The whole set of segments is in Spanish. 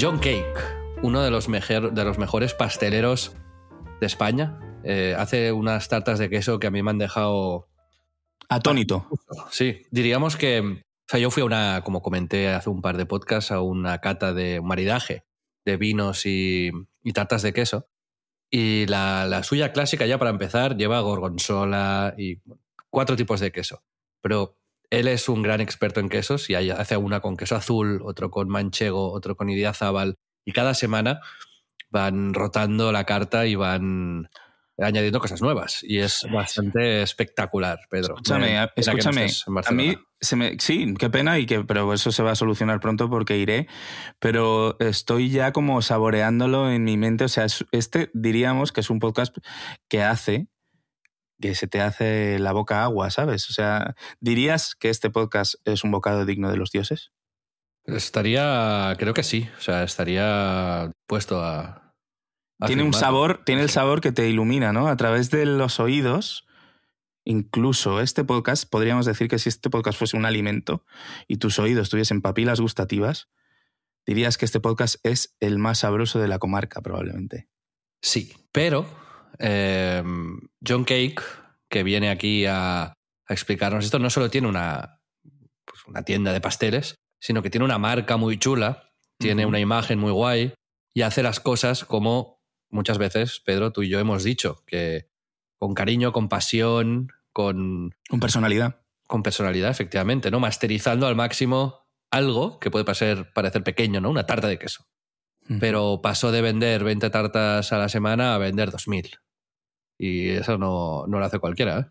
John Cake, uno de los, mejer- de los mejores pasteleros de España, eh, hace unas tartas de queso que a mí me han dejado Atónito. Sí, diríamos que, o sea, yo fui a una, como comenté hace un par de podcasts, a una cata de maridaje de vinos y, y tartas de queso. Y la, la suya clásica, ya para empezar, lleva gorgonzola y cuatro tipos de queso. Pero él es un gran experto en quesos y hace una con queso azul, otro con manchego, otro con idiazábal. Y cada semana van rotando la carta y van añadiendo cosas nuevas. Y es bastante espectacular, Pedro. Escúchame, no escúchame. a mí se me, sí, qué pena y que, pero eso se va a solucionar pronto porque iré. Pero estoy ya como saboreándolo en mi mente. O sea, es- este diríamos que es un podcast que hace que se te hace la boca agua, ¿sabes? O sea, ¿dirías que este podcast es un bocado digno de los dioses? Estaría, creo que sí. O sea, estaría puesto a. a tiene un sabor, tiene el sabor que te ilumina, ¿no? A través de los oídos. Incluso este podcast, podríamos decir que si este podcast fuese un alimento y tus oídos tuviesen papilas gustativas, dirías que este podcast es el más sabroso de la comarca, probablemente. Sí, pero eh, John Cake, que viene aquí a, a explicarnos esto, no solo tiene una, pues una tienda de pasteles, sino que tiene una marca muy chula, tiene una imagen muy guay y hace las cosas como muchas veces, Pedro, tú y yo hemos dicho, que con cariño, con pasión, con, Con personalidad. con personalidad, efectivamente, ¿no? Masterizando al máximo algo que puede parecer, parecer pequeño, ¿no? Una tarta de queso. Pero pasó de vender 20 tartas a la semana a vender 2.000. Y eso no, no lo hace cualquiera, ¿eh?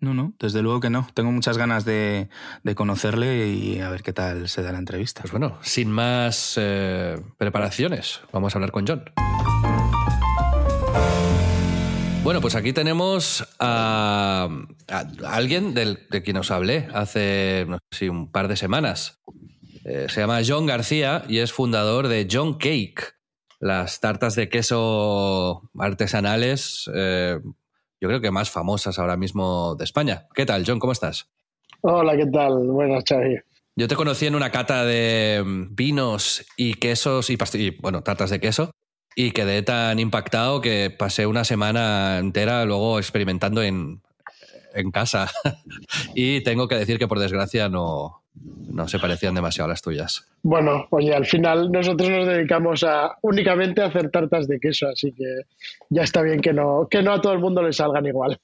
No, no, desde luego que no. Tengo muchas ganas de, de conocerle y a ver qué tal se da la entrevista. Pues bueno, sin más eh, preparaciones, vamos a hablar con John. Bueno, pues aquí tenemos a, a alguien del, de quien os hablé hace no sé si un par de semanas. Eh, se llama John García y es fundador de John Cake, las tartas de queso artesanales, eh, yo creo que más famosas ahora mismo de España. ¿Qué tal, John? ¿Cómo estás? Hola, ¿qué tal? Buenas, Xavi. Yo te conocí en una cata de vinos y quesos y, y, bueno, tartas de queso y quedé tan impactado que pasé una semana entera luego experimentando en, en casa y tengo que decir que por desgracia no, no se parecían demasiado a las tuyas. Bueno, oye, al final nosotros nos dedicamos a únicamente a hacer tartas de queso, así que ya está bien que no, que no a todo el mundo le salgan igual.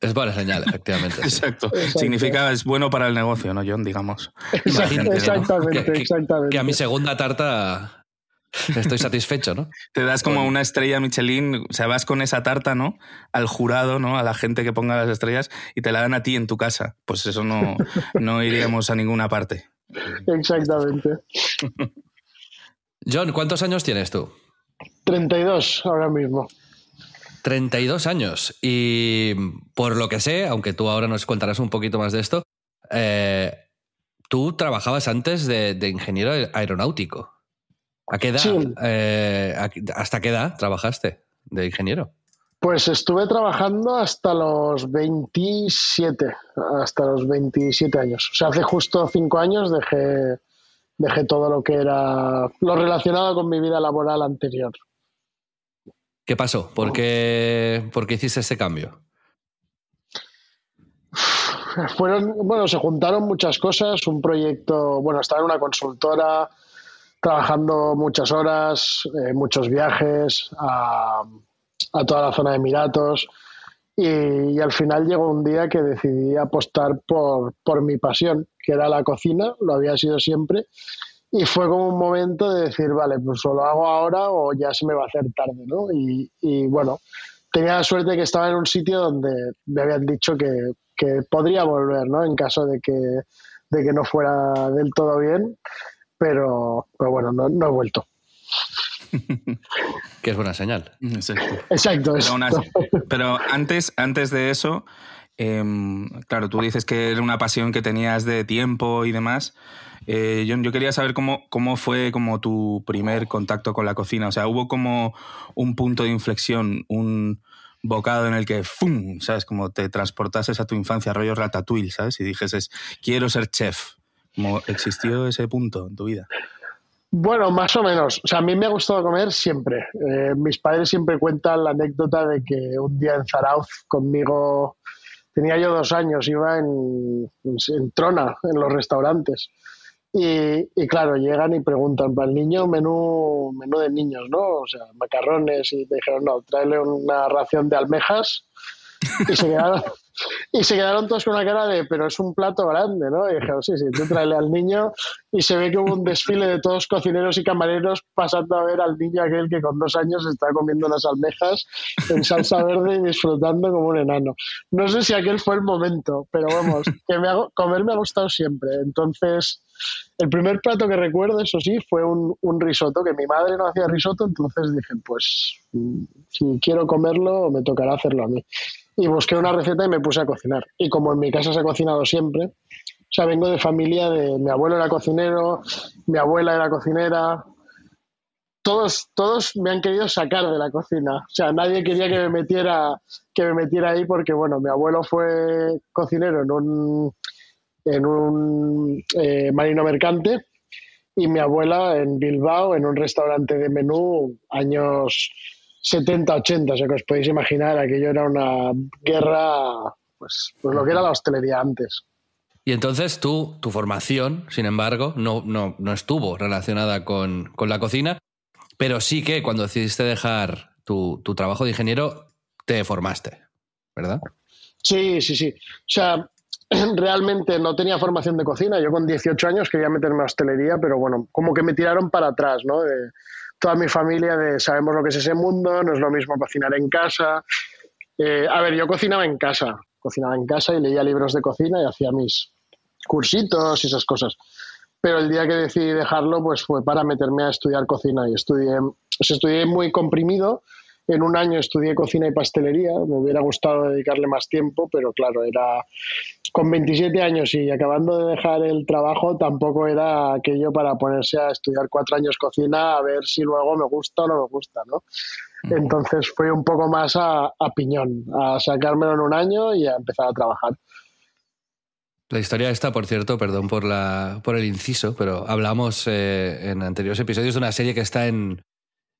Es buena señal, efectivamente. sí. Exacto. Exacto. Significa es bueno para el negocio, ¿no, John? Digamos. Imagínate, ¿no? exactamente, Que- que- exactamente. Que a mi segunda tarta estoy satisfecho, ¿no? Te das como una estrella Michelin, o sea, vas con esa tarta, ¿no? Al jurado, ¿no? A la gente que ponga las estrellas y te la dan a ti en tu casa. Pues eso no, no iríamos a ninguna parte. Exactamente. John, ¿cuántos años tienes tú? 32 ahora mismo. 32 años. Y por lo que sé, aunque tú ahora nos contarás un poquito más de esto, eh, tú trabajabas antes de, de ingeniero aeronáutico. ¿A qué edad? Sí. eh, ¿Hasta qué edad trabajaste de ingeniero? Pues estuve trabajando hasta los 27, hasta los 27 años. O sea, hace justo cinco años dejé, dejé todo lo que era lo relacionado con mi vida laboral anterior. ¿Qué pasó? ¿Por qué, por qué hiciste ese cambio? Fueron, bueno, se juntaron muchas cosas, un proyecto, bueno, estaba en una consultora, trabajando muchas horas, eh, muchos viajes a, toda la zona de Emiratos y, al final llegó un día que decidí apostar por, por mi pasión, que era la cocina, lo había sido siempre, y fue como un momento de decir, vale, pues o lo hago ahora o ya se me va a hacer tarde, ¿no? Y, y bueno, tenía la suerte que estaba en un sitio donde me habían dicho que, que podría volver, ¿no? En caso de que, de que no fuera del todo bien, pero, pero bueno, no, no he vuelto. que es buena señal. Exacto. Exacto. Pero, antes, antes de eso, em, claro, tú dices que era una pasión que tenías de tiempo y demás. Eh, yo, yo quería saber cómo, cómo fue como tu primer contacto con la cocina. O sea, hubo como un punto de inflexión, un bocado en el que ¡fum! ¿Sabes? Como te transportases a tu infancia, rollo ratatouille, ¿sabes? Y dijeses, quiero ser chef. Existió ese punto en tu vida. Bueno, más o menos. O sea, a mí me ha gustado comer siempre. Eh, mis padres siempre cuentan la anécdota de que un día en Zarauz conmigo, tenía yo dos años, iba en, en Trona, en los restaurantes. Y, y claro, llegan y preguntan, para el niño, menú, menú de niños, ¿no? O sea, macarrones. Y te dijeron, no, tráele una ración de almejas. Y se quedaron, y se quedaron todos con una cara de, pero es un plato grande, ¿no? Y dijeron, sí, sí, tú tráele al niño. Y se ve que hubo un desfile de todos cocineros y camareros pasando a ver al niño aquel que con dos años está comiendo unas almejas en salsa verde y disfrutando como un enano. No sé si aquel fue el momento, pero vamos, que me ha- comer me ha gustado siempre. Entonces, el primer plato que recuerdo, eso sí, fue un, un risotto, que mi madre no hacía risotto, entonces dije, pues mm, si quiero comerlo, me tocará hacerlo a mí. Y busqué una receta y me puse a cocinar. Y como en mi casa se ha cocinado siempre, o sea, vengo de familia de mi abuelo era cocinero, mi abuela era cocinera. Todos, todos me han querido sacar de la cocina. O sea, nadie quería que me metiera, que me metiera ahí porque, bueno, mi abuelo fue cocinero en un, en un eh, marino mercante y mi abuela en Bilbao en un restaurante de menú años 70, 80. O sea, que os podéis imaginar, aquello era una guerra, pues, pues lo que era la hostelería antes. Y entonces tú, tu formación, sin embargo, no, no, no estuvo relacionada con, con la cocina, pero sí que cuando decidiste dejar tu, tu trabajo de ingeniero, te formaste, ¿verdad? Sí, sí, sí. O sea, realmente no tenía formación de cocina. Yo con 18 años quería meterme a hostelería, pero bueno, como que me tiraron para atrás, ¿no? Toda mi familia de sabemos lo que es ese mundo, no es lo mismo cocinar en casa. Eh, a ver, yo cocinaba en casa, cocinaba en casa y leía libros de cocina y hacía mis cursitos y esas cosas. Pero el día que decidí dejarlo, pues fue para meterme a estudiar cocina y estudié, sea, estudié muy comprimido. En un año estudié cocina y pastelería. Me hubiera gustado dedicarle más tiempo, pero claro, era con 27 años y acabando de dejar el trabajo, tampoco era aquello para ponerse a estudiar cuatro años cocina a ver si luego me gusta o no me gusta, ¿no? Entonces fue un poco más a, a piñón, a sacármelo en un año y a empezar a trabajar. La historia esta, por cierto, perdón por, la, por el inciso, pero hablamos eh, en anteriores episodios de una serie que está en,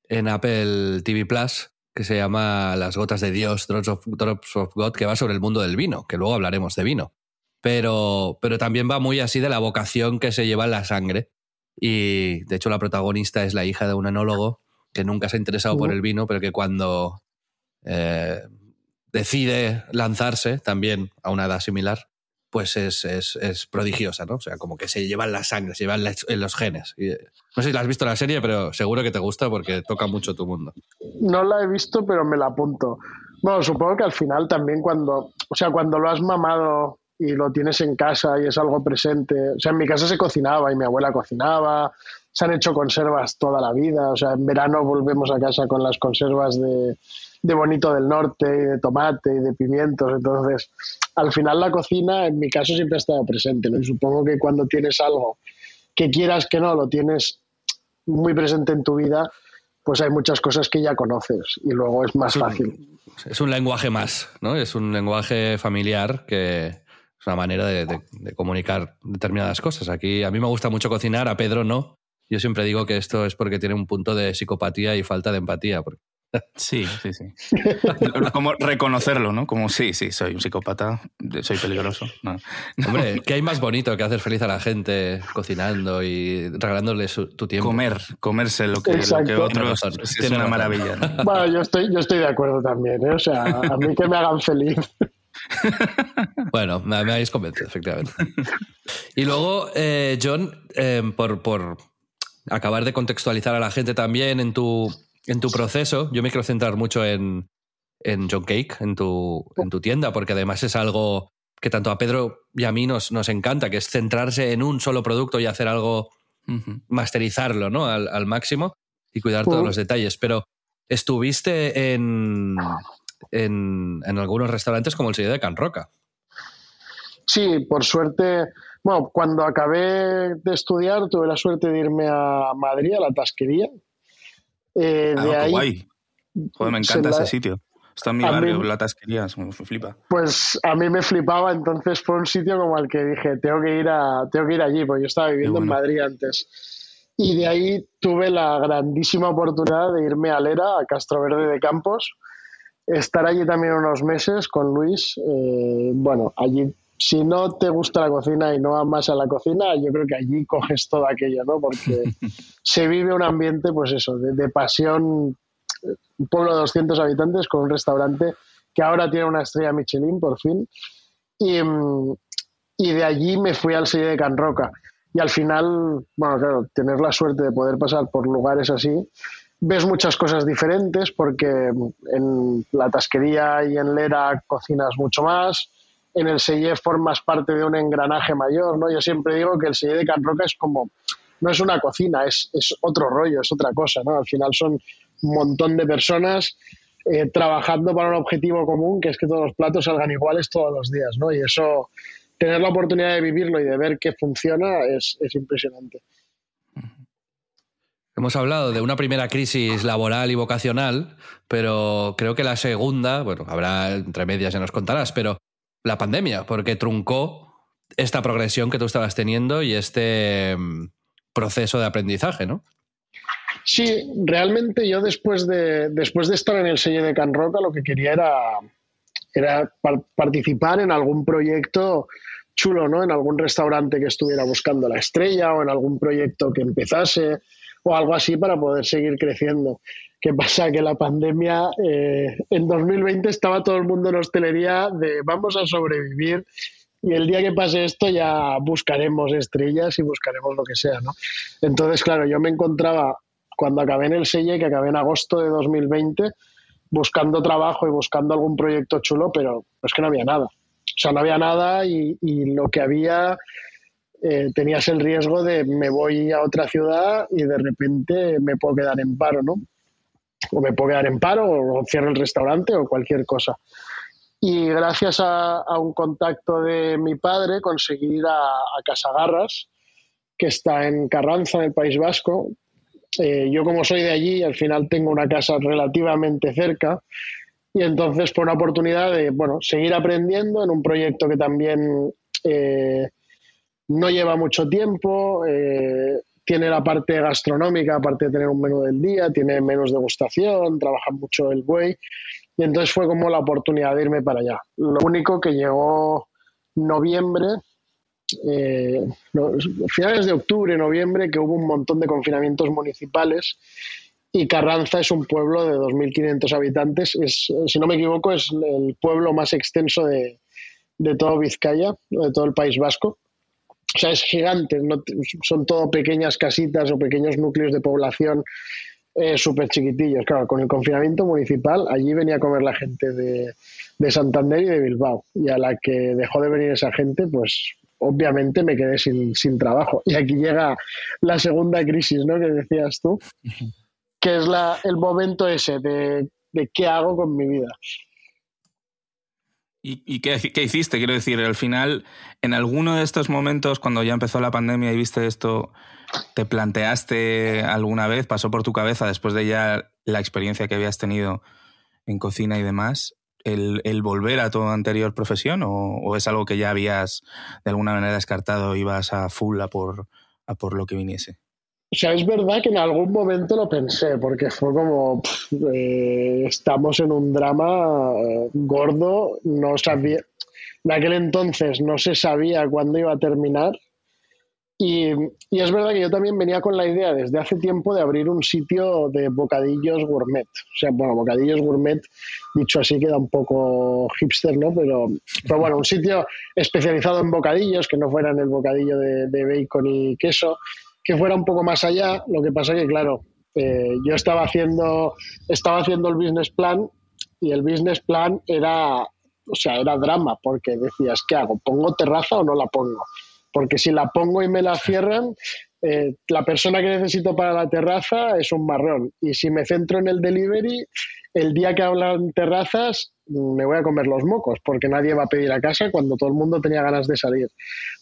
en Apple TV Plus que se llama Las gotas de Dios, Drops of, Drops of God, que va sobre el mundo del vino, que luego hablaremos de vino. Pero, pero también va muy así de la vocación que se lleva en la sangre. Y de hecho la protagonista es la hija de un enólogo que nunca se ha interesado por el vino, pero que cuando eh, decide lanzarse, también a una edad similar, pues es, es, es, prodigiosa, ¿no? O sea, como que se lleva en la sangre, se lleva en, los genes. No sé si la has visto la serie, pero seguro que te gusta porque toca mucho tu mundo. No la he visto, pero me la apunto. Bueno, supongo que al final también cuando, o sea, cuando lo has mamado y lo tienes en casa y es algo presente, o sea, en mi casa se cocinaba y mi abuela cocinaba, se han hecho conservas toda la vida, o sea, en verano volvemos a casa con las conservas de, de bonito del norte y de tomate y de pimientos, entonces al final la cocina en mi caso siempre ha estado presente, ¿no? y supongo que cuando tienes algo que quieras que no, lo tienes muy presente en tu vida, pues hay muchas cosas que ya conoces y luego es más es un, fácil. Es un lenguaje más, ¿no? Es un lenguaje familiar que es una manera de, de, de comunicar determinadas cosas. Aquí a mí me gusta mucho cocinar, a Pedro no. Yo siempre digo que esto es porque tiene un punto de psicopatía y falta de empatía. Porque Sí, sí, sí. Como reconocerlo, ¿no? Como sí, sí, soy un psicópata, soy peligroso. No. Hombre, ¿qué hay más bonito que hacer feliz a la gente cocinando y regalándole su, tu tiempo? Comer, comerse lo que, lo que otros Tiene es Tiene una maravilla. ¿no? Bueno, yo estoy, yo estoy de acuerdo también, ¿eh? o sea, a mí que me hagan feliz. Bueno, me, me habéis convencido, efectivamente. Y luego, eh, John, eh, por, por, acabar de contextualizar a la gente también en tu, en tu proceso. Yo me quiero centrar mucho en, en John Cake, en tu, en tu tienda, porque además es algo que tanto a Pedro y a mí nos, nos encanta, que es centrarse en un solo producto y hacer algo, masterizarlo ¿no? al, máximo y cuidar todos los detalles. Pero estuviste en, en, en, algunos restaurantes como el sello de Can Roca. Sí, por suerte. Bueno, cuando acabé de estudiar tuve la suerte de irme a Madrid, a la tasquería. Eh, de ahí, guay. Joder, me encanta ese sitio. Está en mi barrio, la tasquería, me flipa. Pues a mí me flipaba, entonces fue un sitio como el que dije, tengo que ir, a, tengo que ir allí, porque yo estaba viviendo en Madrid antes. Y de ahí tuve la grandísima oportunidad de irme a Lera, a Castro Verde de Campos, estar allí también unos meses con Luis. Eh, bueno, allí si no te gusta la cocina y no amas a la cocina, yo creo que allí coges todo aquello, ¿no? Porque se vive un ambiente, pues eso, de, pasión. Un pueblo de 200 habitantes con un restaurante que ahora tiene una estrella Michelin, por fin. Y, y de allí me fui al sello de Can Roca. Y al final, bueno, claro, tener la suerte de poder pasar por lugares así, ves muchas cosas diferentes porque en la tasquería y en Lera cocinas mucho más, en el Selle formas parte de un engranaje mayor, ¿no? Yo siempre digo que el Selle de Can Roca es como, no es una cocina, es, es otro rollo, es otra cosa, ¿no? Al final son un montón de personas eh, trabajando para un objetivo común, que es que todos los platos salgan iguales todos los días, ¿no? Y eso, tener la oportunidad de vivirlo y de ver que funciona es, es impresionante. Hemos hablado de una primera crisis laboral y vocacional, pero creo que la segunda, bueno, habrá entre medias, ya nos contarás, pero la pandemia, porque truncó esta progresión que tú estabas teniendo y este mm, proceso de aprendizaje, ¿no? Sí, realmente yo después de, después de estar en el sello de Can Roca lo que quería era, era participar en algún proyecto chulo, ¿no? En algún restaurante que estuviera buscando la estrella o en algún proyecto que empezase o algo así para poder seguir creciendo. ¿Qué pasa? Que la pandemia eh, en 2020 estaba todo el mundo en hostelería de vamos a sobrevivir y el día que pase esto ya buscaremos estrellas y buscaremos lo que sea, ¿no? Entonces, claro, yo me encontraba cuando acabé en el Selle, que acabé en agosto de 2020, buscando trabajo y buscando algún proyecto chulo, pero es que no había nada. O sea, no había nada y, lo que había eh, tenías el riesgo de me voy a otra ciudad y de repente me puedo quedar en paro, ¿no? o me puedo quedar en paro o cierro el restaurante o cualquier cosa. Y gracias a, un contacto de mi padre conseguí ir a, a Casagarras, que está en Carranza, en el País Vasco. Eh, yo como soy de allí, al final tengo una casa relativamente cerca y entonces fue una oportunidad de bueno, seguir aprendiendo en un proyecto que también eh, no lleva mucho tiempo. Eh, tiene la parte gastronómica, aparte de tener un menú del día, tiene menús de degustación, trabaja mucho el buey. Y entonces fue como la oportunidad de irme para allá. Lo único que llegó noviembre, eh, finales de octubre, noviembre, que hubo un montón de confinamientos municipales y Carranza es un pueblo de 2.500 habitantes. Es, si no me equivoco, es el pueblo más extenso de, de todo Vizcaya, de todo el País Vasco. O sea, es gigante, son todo pequeñas casitas o pequeños núcleos de población eh, súper chiquitillos. Claro, con el confinamiento municipal, allí venía a comer la gente de, Santander y de Bilbao. Y a la que dejó de venir esa gente, pues obviamente me quedé sin, trabajo. Y aquí llega la segunda crisis, ¿no? Que decías tú, que es la, el momento ese de, de qué hago con mi vida. ¿Y, qué, hiciste? Quiero decir, al final, en alguno de estos momentos, cuando ya empezó la pandemia y viste esto, ¿te planteaste alguna vez, pasó por tu cabeza, después de ya la experiencia que habías tenido en cocina y demás, el, volver a tu anterior profesión o, es algo que ya habías de alguna manera descartado y vas a full a por, a por lo que viniese? O sea, es verdad que en algún momento lo pensé, porque fue como, eh, estamos en un drama eh, gordo, no sabía, en aquel entonces no se sabía cuándo iba a terminar. Y, y, es verdad que yo también venía con la idea desde hace tiempo de abrir un sitio de bocadillos gourmet. O sea, bueno, bocadillos gourmet, dicho así, queda un poco hipster, ¿no? Pero, pero bueno, un sitio especializado en bocadillos, que no fueran el bocadillo de, de bacon y queso, que fuera un poco más allá. Lo que pasa que, claro, eh, yo estaba haciendo, estaba haciendo el business plan y el business plan era, o sea, era drama, porque decías, ¿qué hago? ¿Pongo terraza o no la pongo? Porque si la pongo y me la cierran, eh, la persona que necesito para la terraza es un marrón. Y si me centro en el delivery, el día que hablan terrazas, me voy a comer los mocos, porque nadie va a pedir a casa cuando todo el mundo tenía ganas de salir.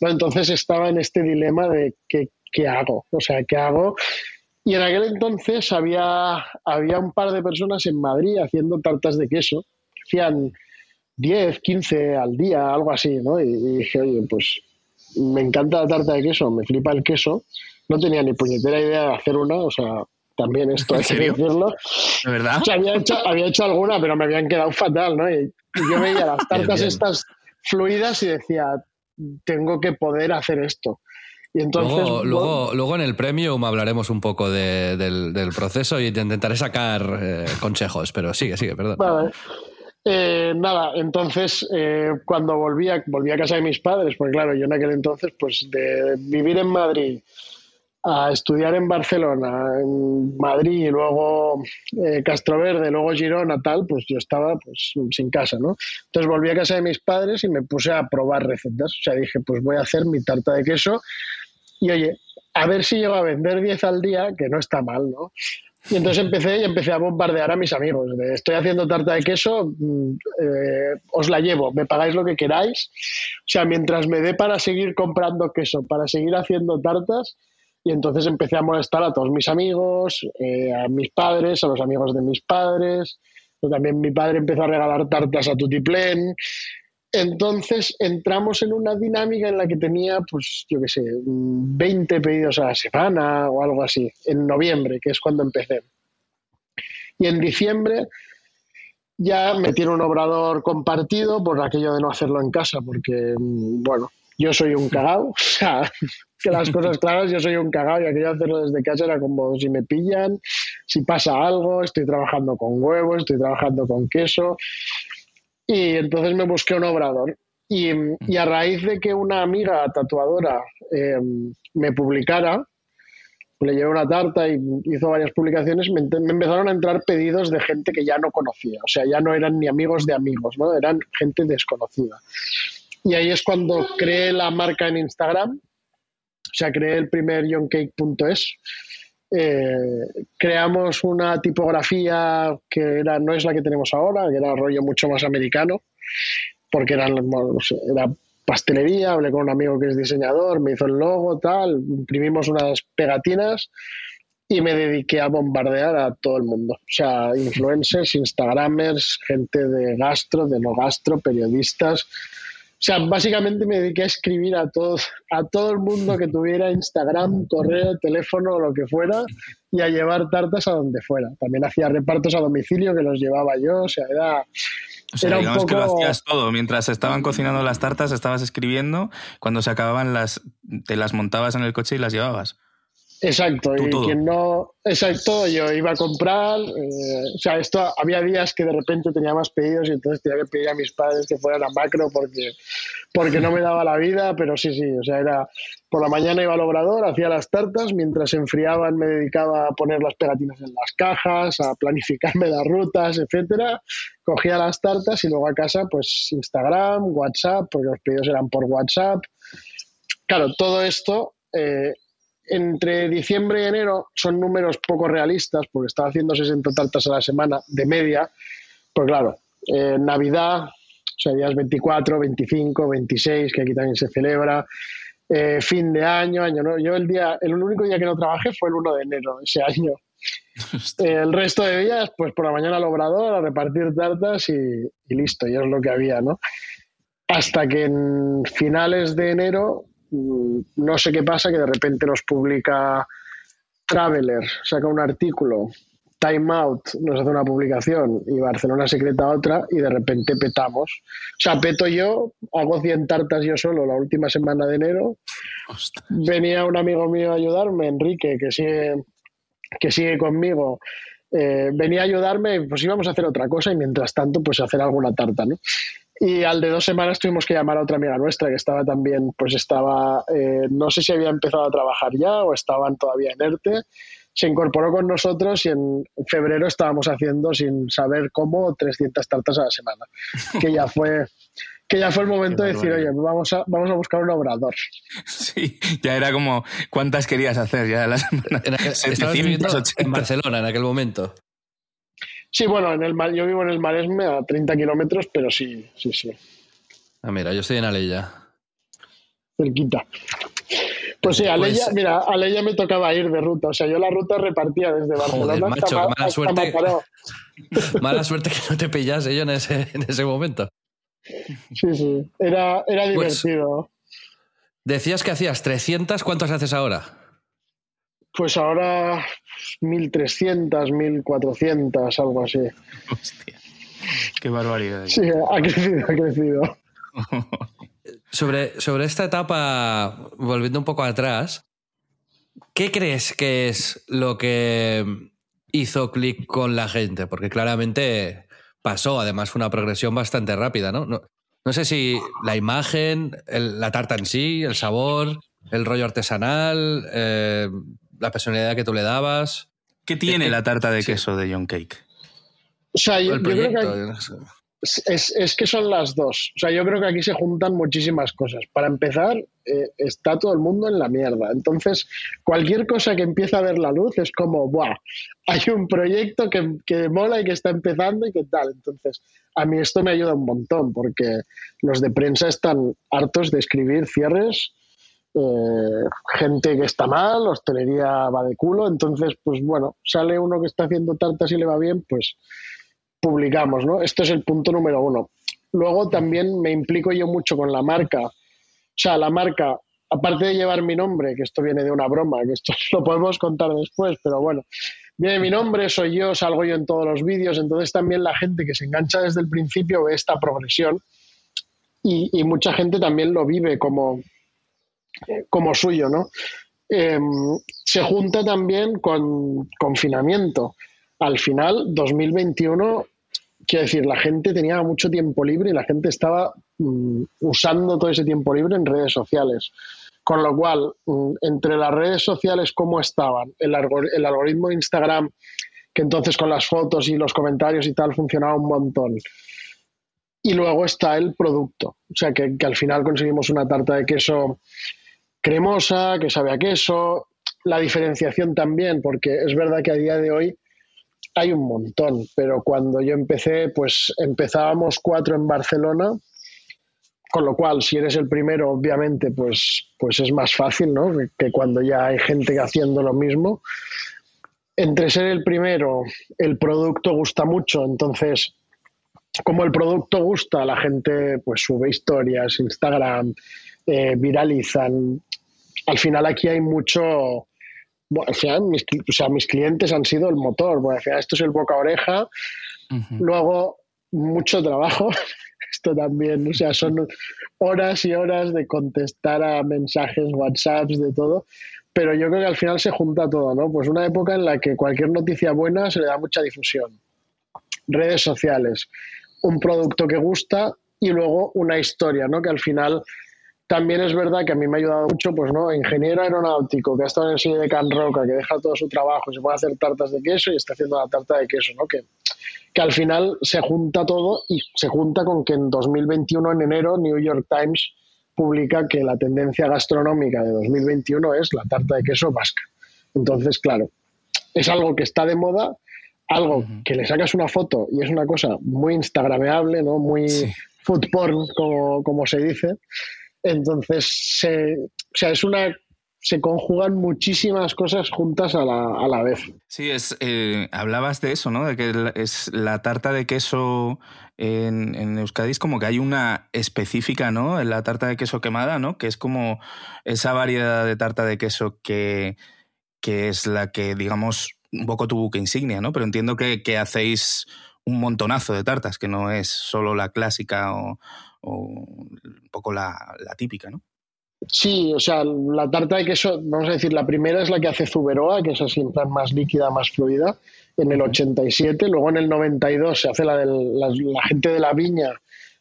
entonces estaba en este dilema de qué, qué hago, o sea, ¿qué hago? Y en aquel entonces había, había un par de personas en Madrid haciendo tartas de queso, hacían 10, 15 al día, algo así, ¿no? Y, dije, oye, pues me encanta la tarta de queso, me flipa el queso. No tenía ni puñetera idea de hacer una, o sea, también esto hay que decirlo. ¿De verdad? O sea, había hecho, había hecho alguna, pero me habían quedado fatal, ¿no? Y, yo veía las tartas estas fluidas y decía, tengo que poder hacer esto. Y entonces, luego, luego, en el premium hablaremos un poco del, proceso y intentaré sacar eh, consejos, pero sigue, sigue, perdón. Vale. Eh, nada, entonces eh, cuando volví a, volví a casa de mis padres, pues claro, yo en aquel entonces, pues de vivir en Madrid a estudiar en Barcelona, en Madrid y luego eh, Castroverde, luego Girona, tal, pues yo estaba pues sin casa, ¿no? Entonces volví a casa de mis padres y me puse a probar recetas. O sea, dije, pues voy a hacer mi tarta de queso y oye, a ver si llego a vender 10 al día, que no está mal, ¿no? Y entonces empecé y empecé a bombardear a mis amigos. estoy haciendo tarta de queso, mm, eh, os la llevo, me pagáis lo que queráis. O sea, mientras me dé para seguir comprando queso, para seguir haciendo tartas. Y entonces empecé a molestar a todos mis amigos, eh, a mis padres, a los amigos de mis padres. También mi padre empezó a regalar tartas a Tutiplén. Entonces entramos en una dinámica en la que tenía, pues, yo qué sé, 20 pedidos a la semana o algo así, en noviembre, que es cuando empecé. Y en diciembre ya metí un obrador compartido por aquello de no hacerlo en casa, porque, bueno, yo soy un cagao, o sea, que las cosas claras, yo soy un cagao y aquello de hacerlo desde casa era como si me pillan, si pasa algo, estoy trabajando con huevos, estoy trabajando con queso. Y entonces me busqué un obrador. Y, a raíz de que una amiga tatuadora eh, me publicara, le llevé una tarta y hizo varias publicaciones, me, empezaron a entrar pedidos de gente que ya no conocía. O sea, ya no eran ni amigos de amigos, ¿no? Eran gente desconocida. Y ahí es cuando creé la marca en Instagram. O sea, creé el primer youngcake.es eh, creamos una tipografía que era, no es la que tenemos ahora, que era rollo mucho más americano, porque era, era pastelería, hablé con un amigo que es diseñador, me hizo el logo, tal, imprimimos unas pegatinas y me dediqué a bombardear a todo el mundo. O sea, influencers, instagramers, gente de gastro, de no gastro, periodistas, o sea, básicamente me dediqué a escribir a todos, a todo el mundo que tuviera Instagram, correo, teléfono o lo que fuera y a llevar tartas a donde fuera. También hacía repartos a domicilio que los llevaba yo, o sea, era, o sea, digamos que lo hacías todo. Mientras estaban cocinando las tartas, estabas escribiendo. Cuando se acababan, las, te las montabas en el coche y las llevabas. Exacto, y quien no, exacto, yo iba a comprar, eh, o sea, esto había días que de repente tenía más pedidos y entonces tenía que pedir a mis padres que fueran a macro porque, porque no me daba la vida, pero sí, sí, o sea, era por la mañana iba al obrador, hacía las tartas, mientras se enfriaban me dedicaba a poner las pegatinas en las cajas, a planificarme las rutas, etcétera, cogía las tartas y luego a casa pues Instagram, WhatsApp, porque los pedidos eran por WhatsApp. Claro, todo esto eh, entre diciembre y enero son números poco realistas, porque estaba haciendo 60 tartas a la semana de media. Pues claro, eh, Navidad, o sea, días 24, 25, 26, que aquí también se celebra, eh, fin de año, año ¿no? Yo el día, el único día que no trabajé fue el 1 de enero ese año. el resto de días, pues por la mañana al obrador, a repartir tartas y, y listo, y es lo que había, ¿no? Hasta que en finales de enero no sé qué pasa, que de repente nos publica Traveler, saca un artículo, Time Out nos hace una publicación y Barcelona Secreta otra y de repente petamos. O sea, peto yo, hago 100 tartas yo solo la última semana de enero. Venía un amigo mío a ayudarme, Enrique, que sigue, que sigue conmigo. Eh, venía a ayudarme, pues íbamos a hacer otra cosa y mientras tanto, pues hacer alguna tarta, ¿no? Y al de dos semanas tuvimos que llamar a otra amiga nuestra que estaba también, pues estaba, eh, no sé si había empezado a trabajar ya o estaban todavía en ERTE. Se incorporó con nosotros y en febrero estábamos haciendo, sin saber cómo, 300 tartas a la semana. Que ya fue, que ya fue el momento de decir, oye, vamos a, vamos a buscar un obrador. Sí, ya era como, ¿cuántas querías hacer ya la semana? estabas viviendo en Barcelona en aquel momento. Sí, bueno, en el, yo vivo en el Maresme a 30 kilómetros, pero sí, sí, sí. Ah, mira, yo estoy en Aleya. Cerquita. Pues sí, Aleya, pues, mira, Aleya me tocaba ir de ruta. O sea, yo la ruta repartía desde Barcelona joder, macho, mala suerte. mala suerte que no te pillase yo en ese, en ese momento. Sí, sí. Era, era pues, divertido. decías que hacías 300, ¿cuántas haces ahora? Pues ahora 1300, 1400, algo así. Hostia. Qué barbaridad. Sí, ha crecido, ha crecido. sobre, sobre esta etapa, volviendo un poco atrás, ¿qué crees que es lo que hizo clic con la gente? Porque claramente pasó, además fue una progresión bastante rápida, ¿no? No, no sé si la imagen, la tarta en sí, el sabor, el rollo artesanal, eh, la personalidad que tú le dabas. ¿Qué tiene la tarta de queso de John Cake? O sea, yo, creo que es, que son las dos. O sea, yo creo que aquí se juntan muchísimas cosas. Para empezar, eh, está todo el mundo en la mierda. Entonces, cualquier cosa que empieza a ver la luz es como, ¡buah! Hay un proyecto que, que mola y que está empezando y que tal. Entonces, a mí esto me ayuda un montón porque los de prensa están hartos de escribir cierres eh, gente que está mal, hostelería va de culo, entonces, pues bueno, sale uno que está haciendo tartas y le va bien, pues publicamos, ¿no? Esto es el punto número uno. Luego también me implico yo mucho con la marca. O sea, la marca, aparte de llevar mi nombre, que esto viene de una broma, que esto lo podemos contar después, pero bueno, viene mi nombre, soy yo, salgo yo en todos los vídeos, entonces también la gente que se engancha desde el principio ve esta progresión y mucha gente también lo vive como, como suyo, ¿no? Em, se junta también con confinamiento. Al final, 2021, quiero decir, la gente tenía mucho tiempo libre y la gente estaba mm, usando todo ese tiempo libre en redes sociales. Con lo cual, mm, entre las redes sociales, ¿cómo estaban? El, el, algoritmo de Instagram, que entonces con las fotos y los comentarios y tal funcionaba un montón. Y luego está el producto. O sea, que, que al final conseguimos una tarta de queso cremosa, que sabe a queso, la diferenciación también, porque es verdad que a día de hoy hay un montón, pero cuando yo empecé, pues empezábamos cuatro en Barcelona, con lo cual, si eres el primero, obviamente, pues, pues es más fácil, ¿no? Que cuando ya hay gente haciendo lo mismo. Entre ser el primero, el producto gusta mucho, entonces, como el producto gusta, la gente pues sube historias, Instagram, eh, viralizan, al final aquí hay mucho... al final, mis, o sea, mis clientes han sido el motor. Bueno, al final esto es el boca-oreja. Luego, mucho trabajo. Esto también, o sea, son horas y horas de contestar a mensajes, WhatsApps, de todo. Pero yo creo que al final se junta todo, ¿no? Pues una época en la que cualquier noticia buena se le da mucha difusión. Redes sociales, un producto que gusta y luego una historia, ¿no? Que al final también es verdad que a mí me ha ayudado mucho, pues no, ingeniero aeronáutico que ha estado en el cine de Can Roca, que deja todo su trabajo y se puede hacer tartas de queso y está haciendo la tarta de queso, ¿no? Que, que al final se junta todo y se junta con que en 2021, en enero, New York Times publica que la tendencia gastronómica de 2021 es la tarta de queso vasca. Entonces, claro, es algo que está de moda, algo que le sacas una foto y es una cosa muy instagrameable, ¿no? Muy food porn, como, como se dice. Entonces, se, o sea, es una se conjugan muchísimas cosas juntas a la, a la vez. Sí, es, eh, hablabas de eso, ¿no? De que es la tarta de queso en, en, Euskadi es como que hay una específica, ¿no? En la tarta de queso quemada, ¿no? Que es como esa variedad de tarta de queso que, que es la que, digamos, un poco tu buque insignia, ¿no? Pero entiendo que, que hacéis un montonazo de tartas, que no es solo la clásica o, o un poco la, típica, ¿no? Sí, o sea, la tarta de queso, vamos a decir, la primera es la que hace Zuberoa, que es así en plan más líquida, más fluida, en el 87. Luego en el 92 se hace la de la, gente de la viña,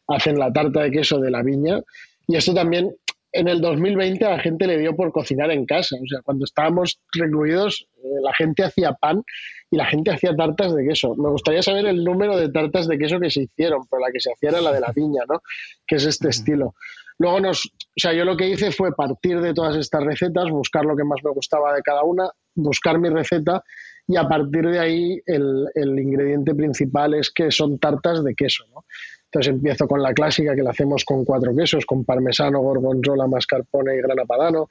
hacen la tarta de queso de la viña. Y esto también en el 2020 a la gente le dio por cocinar en casa. O sea, cuando estábamos recluidos, eh, la gente hacía pan y la gente hacía tartas de queso. Me gustaría saber el número de tartas de queso que se hicieron, pero la que se hacía era la de la viña, ¿no? Que es este estilo. Luego nos, o sea, yo lo que hice fue partir de todas estas recetas, buscar lo que más me gustaba de cada una, buscar mi receta y a partir de ahí el, el ingrediente principal es que son tartas de queso, ¿no? Entonces empiezo con la clásica que la hacemos con cuatro quesos, con parmesano, gorgonzola, mascarpone y grana padano.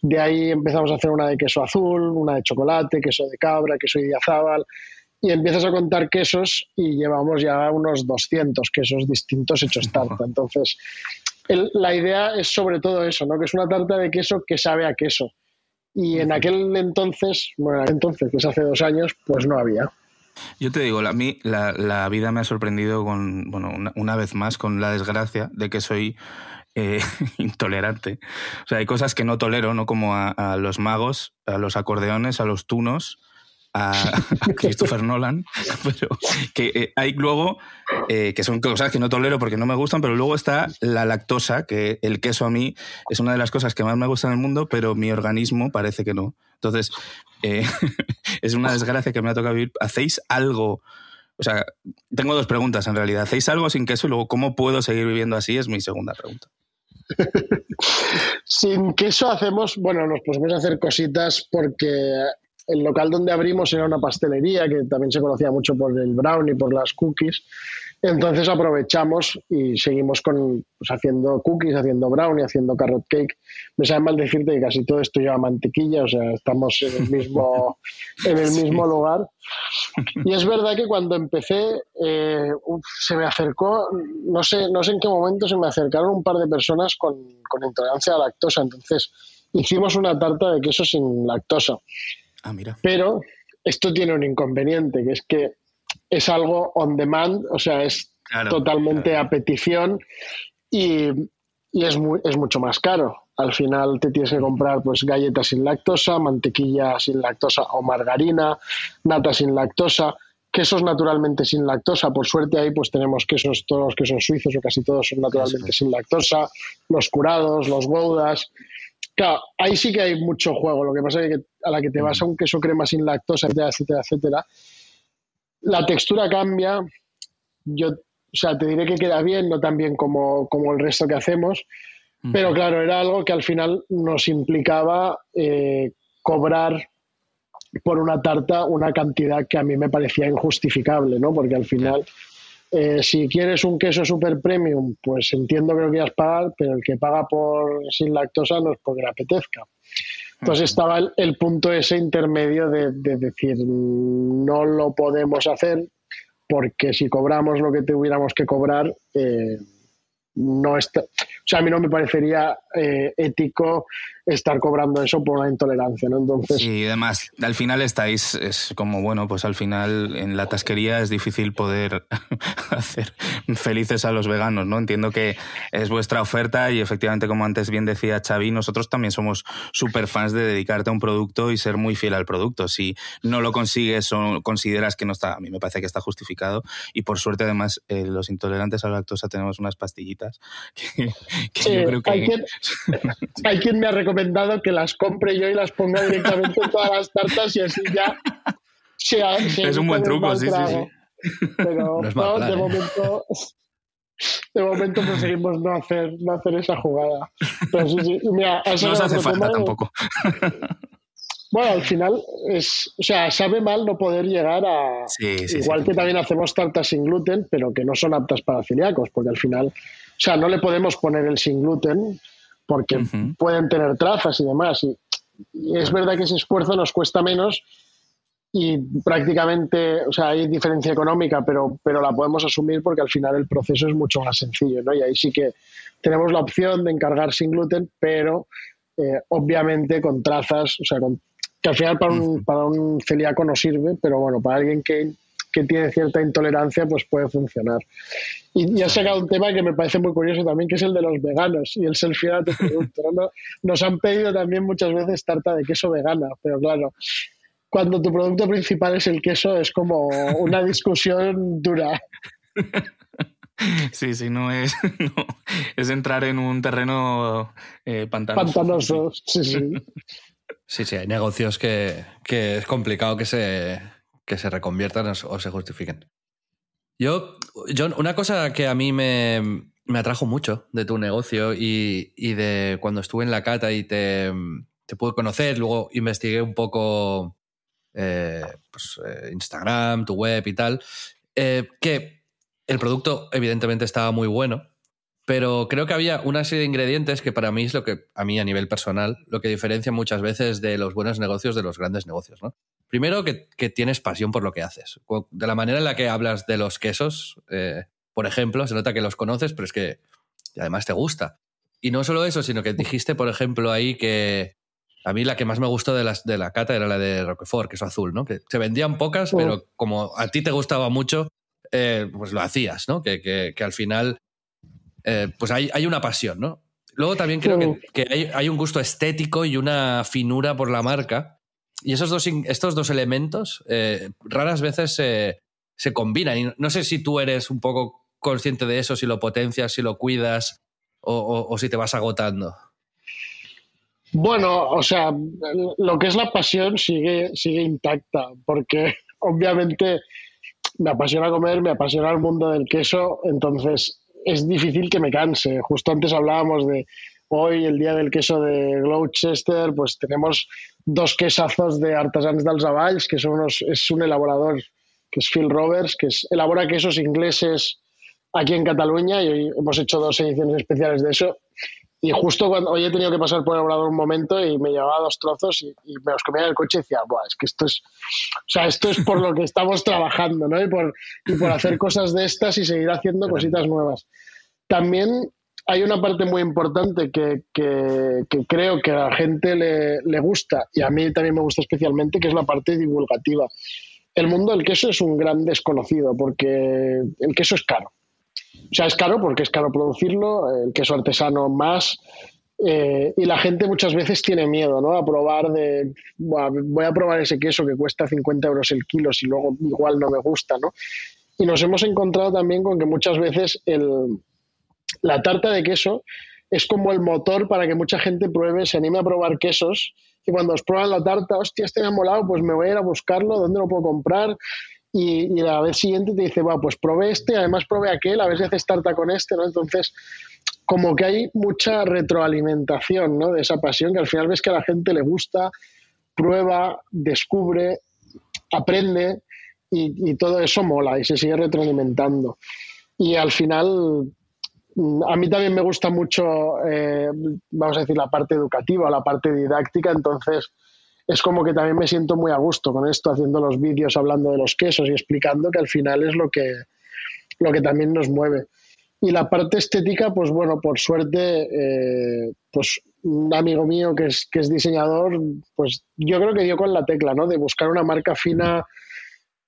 De ahí empezamos a hacer una de queso azul, una de chocolate, queso de cabra, queso de diazábal. Y empiezas a contar quesos y llevamos ya unos 200 quesos distintos hechos tarta. Entonces, la idea es sobre todo eso, ¿no? que es una tarta de queso que sabe a queso. Y en aquel entonces, bueno, entonces, que es hace dos años, pues no había. Yo te digo, a mí la, vida me ha sorprendido con, bueno, una, vez más con la desgracia de que soy eh, intolerante. O sea, hay cosas que no tolero, ¿no? Como a, los magos, a los acordeones, a los tunos, a, Christopher Nolan, pero que eh, hay luego, eh, que son cosas que no tolero porque no me gustan, pero luego está la lactosa, que el queso a mí es una de las cosas que más me gusta en el mundo, pero mi organismo parece que no. Entonces, eh, es una desgracia que me ha tocado vivir. ¿Hacéis algo? O sea, tengo dos preguntas en realidad. ¿Hacéis algo sin queso y luego cómo puedo seguir viviendo así? Es mi segunda pregunta. sin queso hacemos, bueno, nos podemos hacer cositas porque el local donde abrimos era una pastelería que también se conocía mucho por el brownie, por las cookies. Entonces aprovechamos y seguimos con, pues, haciendo cookies, haciendo brownie, haciendo carrot cake. Me sabe mal decirte que casi todo esto lleva mantequilla, o sea, estamos en el mismo, en el mismo lugar. Y es verdad que cuando empecé, eh, se me acercó, no sé, no sé en qué momento se me acercaron un par de personas con, con intolerancia a la lactosa. Entonces hicimos una tarta de queso sin lactosa. Ah, mira. Pero esto tiene un inconveniente, que es que es algo on demand, o sea, es totalmente a petición y, es, es mucho más caro. Al final te tienes que comprar pues galletas sin lactosa, mantequilla sin lactosa o margarina, nata sin lactosa, quesos naturalmente sin lactosa. Por suerte ahí pues tenemos quesos, todos los quesos suizos o casi todos son naturalmente sin lactosa, los curados, los goudas. Claro, ahí sí que hay mucho juego. Lo que pasa es que a la que te vas a un queso crema sin lactosa, etcétera, etcétera, etcétera, la textura cambia. Yo, o sea, te diré que queda bien, no tan bien como, como el resto que hacemos. Pero claro, era algo que al final nos implicaba eh, cobrar por una tarta una cantidad que a mí me parecía injustificable, ¿no? Porque al final, eh, si quieres un queso super premium, pues entiendo que lo quieras pagar, pero el que paga por sin lactosa no es porque le apetezca. Entonces estaba el, punto ese intermedio de, decir, no lo podemos hacer porque si cobramos lo que tuviéramos que cobrar, eh, no está, o sea, a mí no me parecería eh, ético estar cobrando eso por una intolerancia, ¿no? Entonces... y además, al final estáis, es como, bueno, pues al final en la tasquería es difícil poder hacer felices a los veganos, ¿no? Entiendo que es vuestra oferta y efectivamente, como antes bien decía Xavi, nosotros también somos súper fans de dedicarte a un producto y ser muy fiel al producto. Si no lo consigues o consideras que no está, a mí me parece que está justificado y por suerte además eh, los intolerantes a la lactosa tenemos unas pastillitas que, yo creo que... Hay quien, hay quien me ha recomendado que las compre yo y las ponga directamente en todas las tartas y así ya es un buen truco, sí, sí, sí. Pero de ¿eh? momento de momento conseguimos no hacer, no hacer esa jugada. Pero sí, sí. Mira, no se hace falta tampoco. Bueno, al final es, o sea, sabe mal no poder llegar a igual que también hacemos tartas sin gluten, pero que no son aptas para celíacos, porque al final, o sea, no le podemos poner el sin gluten porque pueden tener trazas y demás. Y, es verdad que ese esfuerzo nos cuesta menos y prácticamente, o sea, hay diferencia económica, pero, pero la podemos asumir porque al final el proceso es mucho más sencillo, ¿no? Y ahí sí que tenemos la opción de encargar sin gluten, pero eh, obviamente con trazas, o sea, que al final para un, para un celíaco no sirve, pero bueno, para alguien que que tiene cierta intolerancia, pues puede funcionar. Y, y has sacado un tema que me parece muy curioso también, que es el de los veganos y el selfie de tu producto. Nos han pedido también muchas veces tarta de queso vegana, pero claro, cuando tu producto principal es el queso, es como una discusión dura. Sí, sí, no es, es entrar en un terreno eh, pantanoso. Pantanoso, sí, sí. Sí, sí, hay negocios que, que es complicado que se, que se reconviertan o se justifiquen. Yo, John, una cosa que a mí me, me atrajo mucho de tu negocio y, y, de cuando estuve en la cata y te, te pude conocer, luego investigué un poco eh, pues, eh, Instagram, tu web y tal, eh, que el producto evidentemente estaba muy bueno, pero creo que había una serie de ingredientes que para mí es lo que, a mí a nivel personal, lo que diferencia muchas veces de los buenos negocios de los grandes negocios. ¿no? Primero, que, que tienes pasión por lo que haces. De la manera en la que hablas de los quesos, eh, por ejemplo, se nota que los conoces, pero es que además te gusta. Y no solo eso, sino que dijiste, por ejemplo, ahí que a mí la que más me gustó de, las, de la cata era la de Roquefort, queso azul, ¿no? Que se vendían pocas, pero como a ti te gustaba mucho, eh, pues lo hacías, ¿no? Que, que, que al final eh, pues hay, hay, una pasión, ¿no? Luego también creo que, que hay, hay, un gusto estético y una finura por la marca. Y esos dos, estos dos elementos eh, raras veces se, se combinan. Y no sé si tú eres un poco consciente de eso, si lo potencias, si lo cuidas o, o, o si te vas agotando. Bueno, o sea, lo que es la pasión sigue, sigue intacta, porque obviamente me apasiona comer, me apasiona el mundo del queso, entonces es difícil que me canse. Justo antes hablábamos de hoy, el día del queso de Gloucester, pues tenemos dos quesazos de Artesans dels Avalls, que son unos, es un elaborador que es Phil Roberts, que es, elabora quesos ingleses aquí en Cataluña y hoy hemos hecho dos ediciones especiales de eso y justo cuando hoy he tenido que pasar por el obrador un momento y me llevaba dos trozos y, y me los comía en el coche y decía, Buah, es que esto es, o sea, esto es por lo que estamos trabajando, ¿no? Y por, y por hacer cosas de estas y seguir haciendo cositas nuevas. También hay una parte muy importante que, creo que a la gente le, le, gusta y a mí también me gusta especialmente, que es la parte divulgativa. El mundo del queso es un gran desconocido porque el queso es caro o sea, es caro porque es caro producirlo, el queso artesano más. Eh, y la gente muchas veces tiene miedo, ¿no? A probar de, voy a probar ese queso que cuesta 50 euros el kilo, si luego igual no me gusta, ¿no? Y nos hemos encontrado también con que muchas veces el, la tarta de queso es como el motor para que mucha gente pruebe, se anime a probar quesos y cuando os prueban la tarta, hostia, este me ha molado, pues me voy a ir a buscarlo, ¿dónde lo puedo comprar? y, la vez siguiente te dice, va, pues probé este, además probé aquel, a ver si haces tarta con este, ¿no? Entonces, como que hay mucha retroalimentación, ¿no? De esa pasión que al final ves que a la gente le gusta, prueba, descubre, aprende y todo eso mola y se sigue retroalimentando. Y al final, a mí también me gusta mucho, eh, vamos a decir, la parte educativa, la parte didáctica, entonces es como que también me siento muy a gusto con esto, haciendo los vídeos, hablando de los quesos y explicando que al final es lo que, lo que también nos mueve. Y la parte estética, pues bueno, por suerte, eh, pues un amigo mío que es, que es diseñador, pues yo creo que dio con la tecla, ¿no? De buscar una marca fina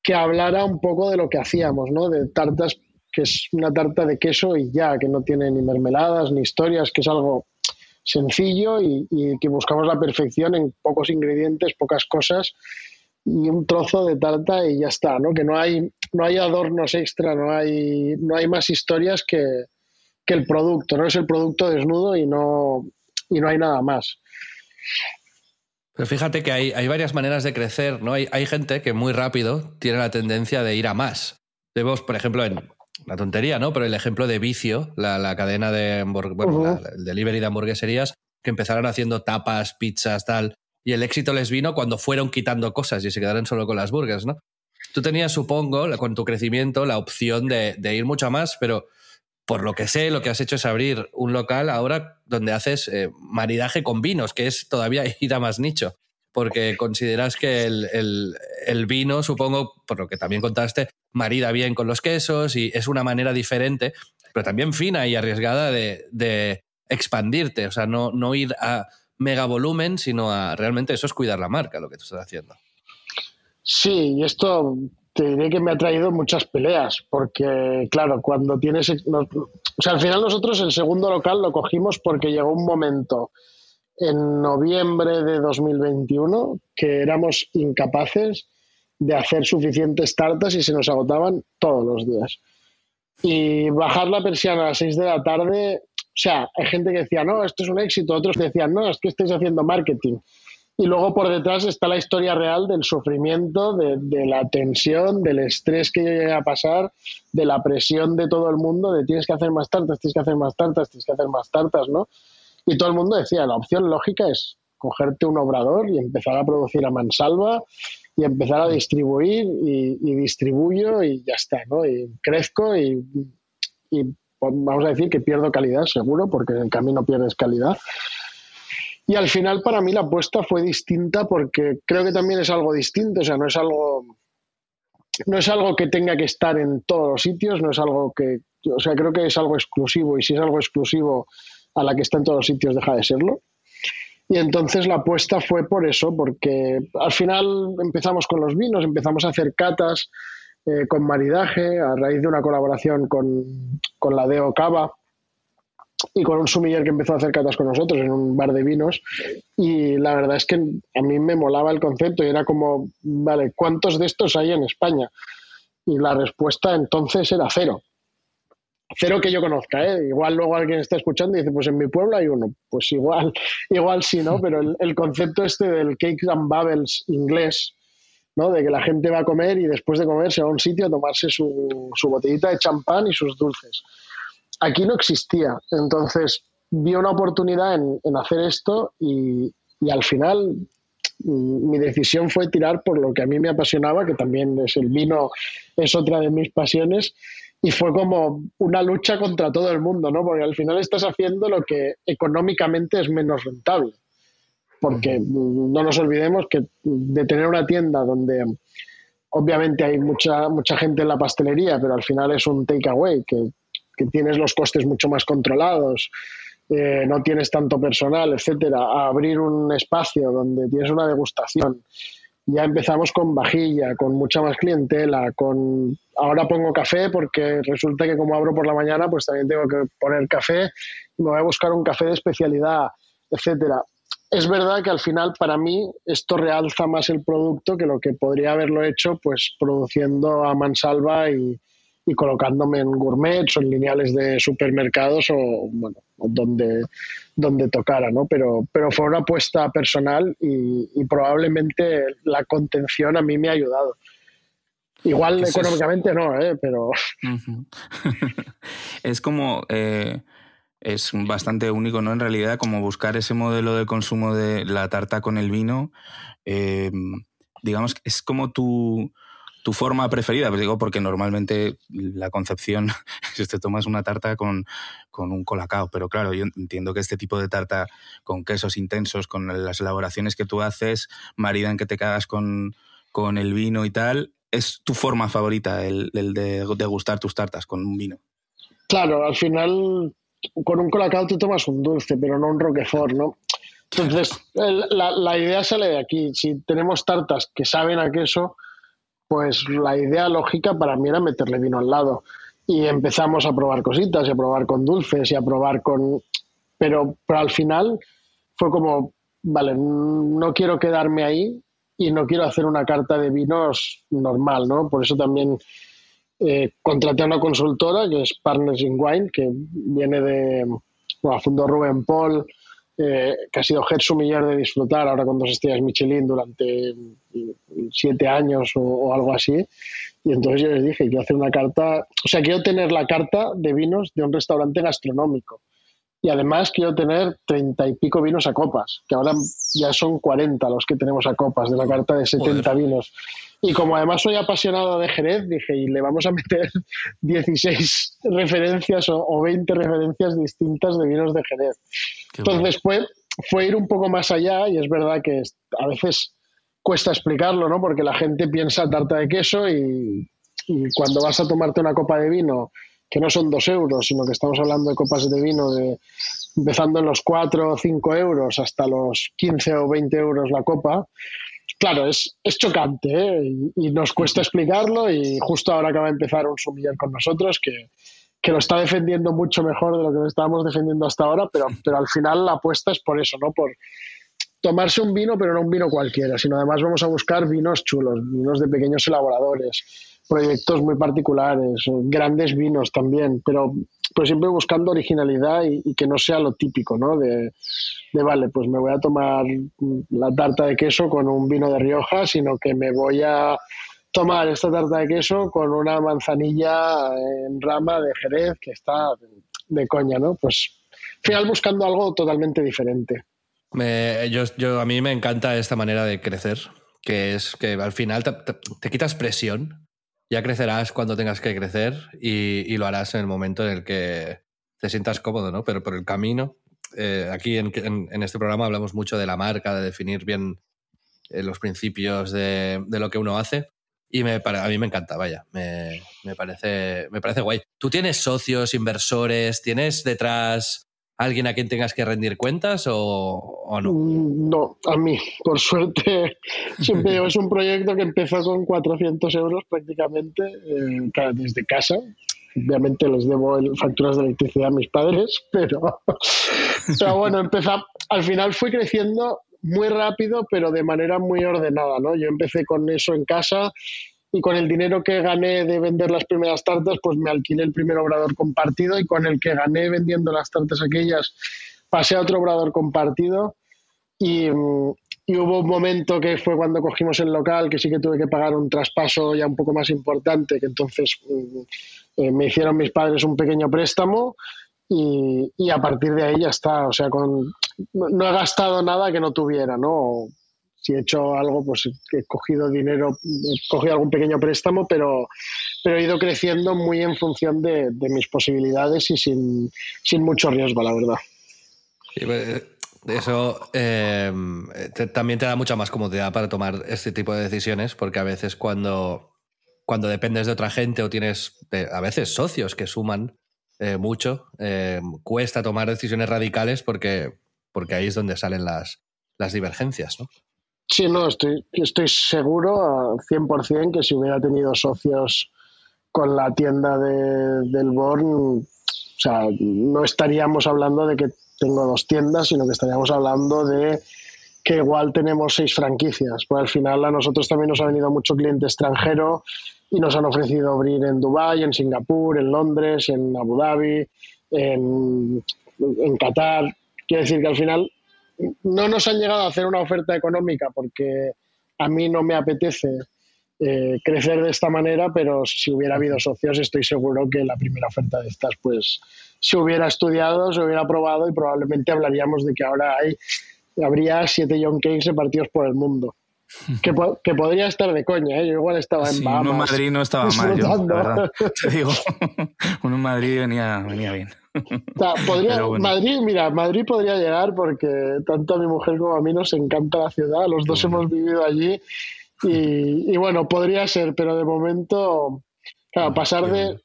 que hablara un poco de lo que hacíamos, ¿no? De tartas, que es una tarta de queso y ya, que no tiene ni mermeladas ni historias, que es algo sencillo y, que buscamos la perfección en pocos ingredientes, pocas cosas y un trozo de tarta y ya está, ¿no? Que no hay, no hay adornos extra, no hay, no hay más historias que, que el producto, ¿no? Es el producto desnudo y no, y no hay nada más. Pero fíjate que hay, hay varias maneras de crecer, ¿no? Hay, hay gente que muy rápido tiene la tendencia de ir a más. Vemos, por ejemplo, en, una tontería, ¿no? Pero el ejemplo de Vicio, la, la cadena de bueno, uh -huh. la, el delivery de hamburgueserías, que empezaron haciendo tapas, pizzas, tal, y el éxito les vino cuando fueron quitando cosas y se quedaron solo con las burgers, ¿no? Tú tenías, supongo, con tu crecimiento, la opción de, de ir mucho más, pero por lo que sé, lo que has hecho es abrir un local ahora donde haces eh, maridaje con vinos, que es todavía ir a más nicho porque consideras que el, el, el, vino, supongo, por lo que también contaste, marida bien con los quesos y es una manera diferente, pero también fina y arriesgada de, de expandirte, o sea, no, no ir a mega volumen, sino a realmente eso es cuidar la marca, lo que tú estás haciendo. Sí, y esto te diré que me ha traído muchas peleas, porque claro, cuando tienes... O sea, al final nosotros el segundo local lo cogimos porque llegó un momento en noviembre de 2021 que éramos incapaces de hacer suficientes tartas y se nos agotaban todos los días. Y bajar la persiana a las 6 de la tarde, o sea, hay gente que decía, no, esto es un éxito, otros decían, no, es que estáis haciendo marketing. Y luego por detrás está la historia real del sufrimiento, de, la tensión, del estrés que yo llegué a pasar, de la presión de todo el mundo, de tienes que hacer más tartas, tienes que hacer más tartas, tienes que hacer más tartas, ¿no? Y todo el mundo decía, la opción lógica es cogerte un obrador y empezar a producir a mansalva y empezar a distribuir y, distribuyo y ya está, ¿no? Y crezco y, y vamos a decir que pierdo calidad, seguro, porque en el camino pierdes calidad. Y al final para mí la apuesta fue distinta porque creo que también es algo distinto, o sea, no es algo no es algo que tenga que estar en todos los sitios, no es algo que, o sea, creo que es algo exclusivo y si es algo exclusivo a la que está en todos los sitios deja de serlo. Y entonces la apuesta fue por eso, porque al final empezamos con los vinos, empezamos a hacer catas eh, con maridaje a raíz de una colaboración con, con la Deo Cava, y con un sumiller que empezó a hacer catas con nosotros en un bar de vinos y la verdad es que a mí me molaba el concepto y era como, vale, ¿cuántos de estos hay en España? Y la respuesta entonces era cero. Cero que yo conozca, ¿eh? Igual luego alguien está escuchando y dice, pues en mi pueblo hay uno. Pues igual, igual sí, ¿no? Pero el, el concepto este del cakes and bubbles inglés, ¿no? De que la gente va a comer y después de comer se va a un sitio a tomarse su, su botellita de champán y sus dulces aquí no existía. Entonces vi una oportunidad en, en hacer esto y, y, al final mm, mi decisión fue tirar por lo que a mí me apasionaba, que también es el vino, es otra de mis pasiones. Y fue como una lucha contra todo el mundo, ¿no? Porque al final estás haciendo lo que económicamente es menos rentable. Porque no nos olvidemos que de tener una tienda donde obviamente hay mucha, mucha gente en la pastelería, pero al final es un takeaway, que que tienes los costes mucho más controlados, eh, no tienes tanto personal, etcétera, a abrir un espacio donde tienes una degustación. Ya empezamos con vajilla, con mucha más clientela, con ahora pongo café porque resulta que como abro por la mañana, pues también tengo que poner café y me voy a buscar un café de especialidad, etcétera. Es verdad que al final para mí esto realza más el producto que lo que podría haberlo hecho pues produciendo a mansalva y, y colocándome en gourmets o en lineales de supermercados o bueno donde donde tocara no pero pero fue una apuesta personal y, y probablemente la contención a mí me ha ayudado igual económicamente es... no ¿eh? pero uh -huh. es como eh es bastante único, ¿no? En realidad, como buscar ese modelo de consumo de la tarta con el vino, eh, digamos, es como tu, tu forma preferida, pues digo, porque normalmente la concepción es te tomas una tarta con, con, un colacao, pero claro, yo entiendo que este tipo de tarta con quesos intensos, con las elaboraciones que tú haces, marida en que te cagas con, con el vino y tal, es tu forma favorita, el, el de degustar tus tartas con un vino. Claro, al final con un colacao tú tomas un dulce, pero no un roquefort, ¿no? Entonces, la, la idea sale de aquí. Si tenemos tartas que saben a queso, pues la idea lógica para mí era meterle vino al lado. Y empezamos a probar cositas, y a probar con dulces, y a probar con... Pero, pero al final fue como, vale, no quiero quedarme ahí y no quiero hacer una carta de vinos normal, ¿no? Por eso también eh, contraté a una consultora que es Partners in Wine, que viene de, bueno, fundó Rubén Paul, eh, que ha sido sumiller de disfrutar ahora con dos estrellas Michelin durante siete años o, o, algo así. Y entonces yo les dije, quiero hacer una carta, o sea, quiero tener la carta de vinos de un restaurante gastronómico. Y además quiero tener treinta y pico vinos a copas, que ahora ya son 40 los que tenemos a copas de la carta de 70 Joder. vinos. Y como además soy apasionado de Jerez, dije, y le vamos a meter 16 referencias o, o 20 referencias distintas de vinos de Jerez. Qué Entonces fue, fue ir un poco más allá y es verdad que a veces cuesta explicarlo, ¿no? Porque la gente piensa tarta de queso y, y cuando vas a tomarte una copa de vino que no son dos euros, sino que estamos hablando de copas de vino de empezando en los cuatro o cinco euros hasta los 15 o 20 euros la copa. Claro, es, es chocante ¿eh? y, y, nos cuesta explicarlo y justo ahora acaba de empezar un sumiller con nosotros que, que lo está defendiendo mucho mejor de lo que lo estábamos defendiendo hasta ahora, pero, pero al final la apuesta es por eso, ¿no? Por tomarse un vino, pero no un vino cualquiera, sino además vamos a buscar vinos chulos, vinos de pequeños elaboradores, proyectos muy particulares, grandes vinos también, pero pues siempre buscando originalidad y, que no sea lo típico, ¿no? De, de, vale, pues me voy a tomar la tarta de queso con un vino de Rioja, sino que me voy a tomar esta tarta de queso con una manzanilla en rama de Jerez que está de coña, ¿no? Pues al final buscando algo totalmente diferente. yo, yo, a mí me encanta esta manera de crecer, que es que al final te, quitas presión, ya crecerás cuando tengas que crecer y, lo harás en el momento en el que te sientas cómodo, ¿no? Pero por el camino, eh, aquí en, este programa hablamos mucho de la marca, de definir bien eh, los principios de, lo que uno hace. Y a mí me encanta, vaya, me, parece, me parece guay. ¿Tú tienes socios, inversores? ¿Tienes detrás alguien a quien tengas que rendir cuentas o, no? Mm, no, a mí, por suerte, siempre es un proyecto que empezó con 400 euros prácticamente, eh, desde casa. Obviamente les debo facturas de electricidad a mis padres, pero, pero bueno, empezó, al final fue creciendo muy rápido, pero de manera muy ordenada, ¿no? Yo empecé con eso en casa y con el dinero que gané de vender las primeras tartas, pues me alquilé el primer obrador compartido y con el que gané vendiendo las tartas aquellas pasé a otro obrador compartido y, mm, hubo un momento que fue cuando cogimos el local que sí que tuve que pagar un traspaso ya un poco más importante, que entonces mm, eh, me hicieron mis padres un pequeño préstamo y, y, a partir de ahí ya está, o sea, con, no he gastado nada que no tuviera, ¿no? Si he hecho algo, pues he cogido dinero, he cogido algún pequeño préstamo, pero, pero he ido creciendo muy en función de, mis posibilidades y sin, mucho riesgo, la verdad. Pues, eso eh, también te da mucha más comodidad para tomar este tipo de decisiones, porque a veces cuando, cuando dependes de otra gente o tienes a veces socios que suman eh, mucho, eh, cuesta tomar decisiones radicales porque, porque ahí es donde salen las, las divergencias, ¿no? Sí, no, estoy, estoy seguro 100% que si hubiera tenido socios con la tienda de, del Born, o sea, no estaríamos hablando de que tengo dos tiendas, sino que estaríamos hablando de que igual tenemos seis franquicias. Pues al final a nosotros también nos ha venido mucho cliente extranjero y nos han ofrecido abrir en Dubái, en Singapur, en Londres, en Abu Dhabi, en, en Qatar. Quiere decir que al final no nos han llegado a hacer una oferta económica porque a mí no me apetece eh, crecer de esta manera, pero si hubiera habido socios estoy seguro que la primera oferta de estas pues se hubiera estudiado, se hubiera probado y probablemente hablaríamos de que ahora hay habría siete John Cakes repartidos por el mundo. Que, podría estar de coña, ¿eh? yo igual estaba en Bahamas. Uno en Madrid no estaba mal, yo, la verdad. Te digo, uno en Madrid venía, venía bien. podría, Madrid, mira, Madrid podría llegar porque tanto a mi mujer como a mí nos encanta la ciudad, los dos hemos vivido allí y, bueno, podría ser, pero de momento, claro, pasar de...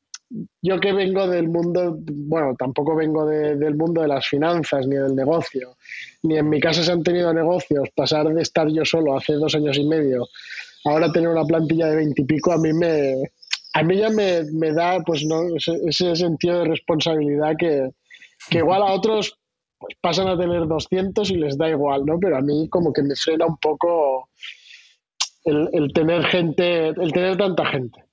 Yo que vengo del mundo, bueno, tampoco vengo del mundo de las finanzas ni del negocio, ni en mi casa se han tenido negocios, pasar de estar yo solo hace dos años y medio, ahora tener una plantilla de veintipico, a mí me, a mí ya me, da pues no ese, sentido de responsabilidad que, igual a otros pues, pasan a tener 200 y les da igual, ¿no? Pero a mí como que me frena un poco el, tener gente, el tener tanta gente.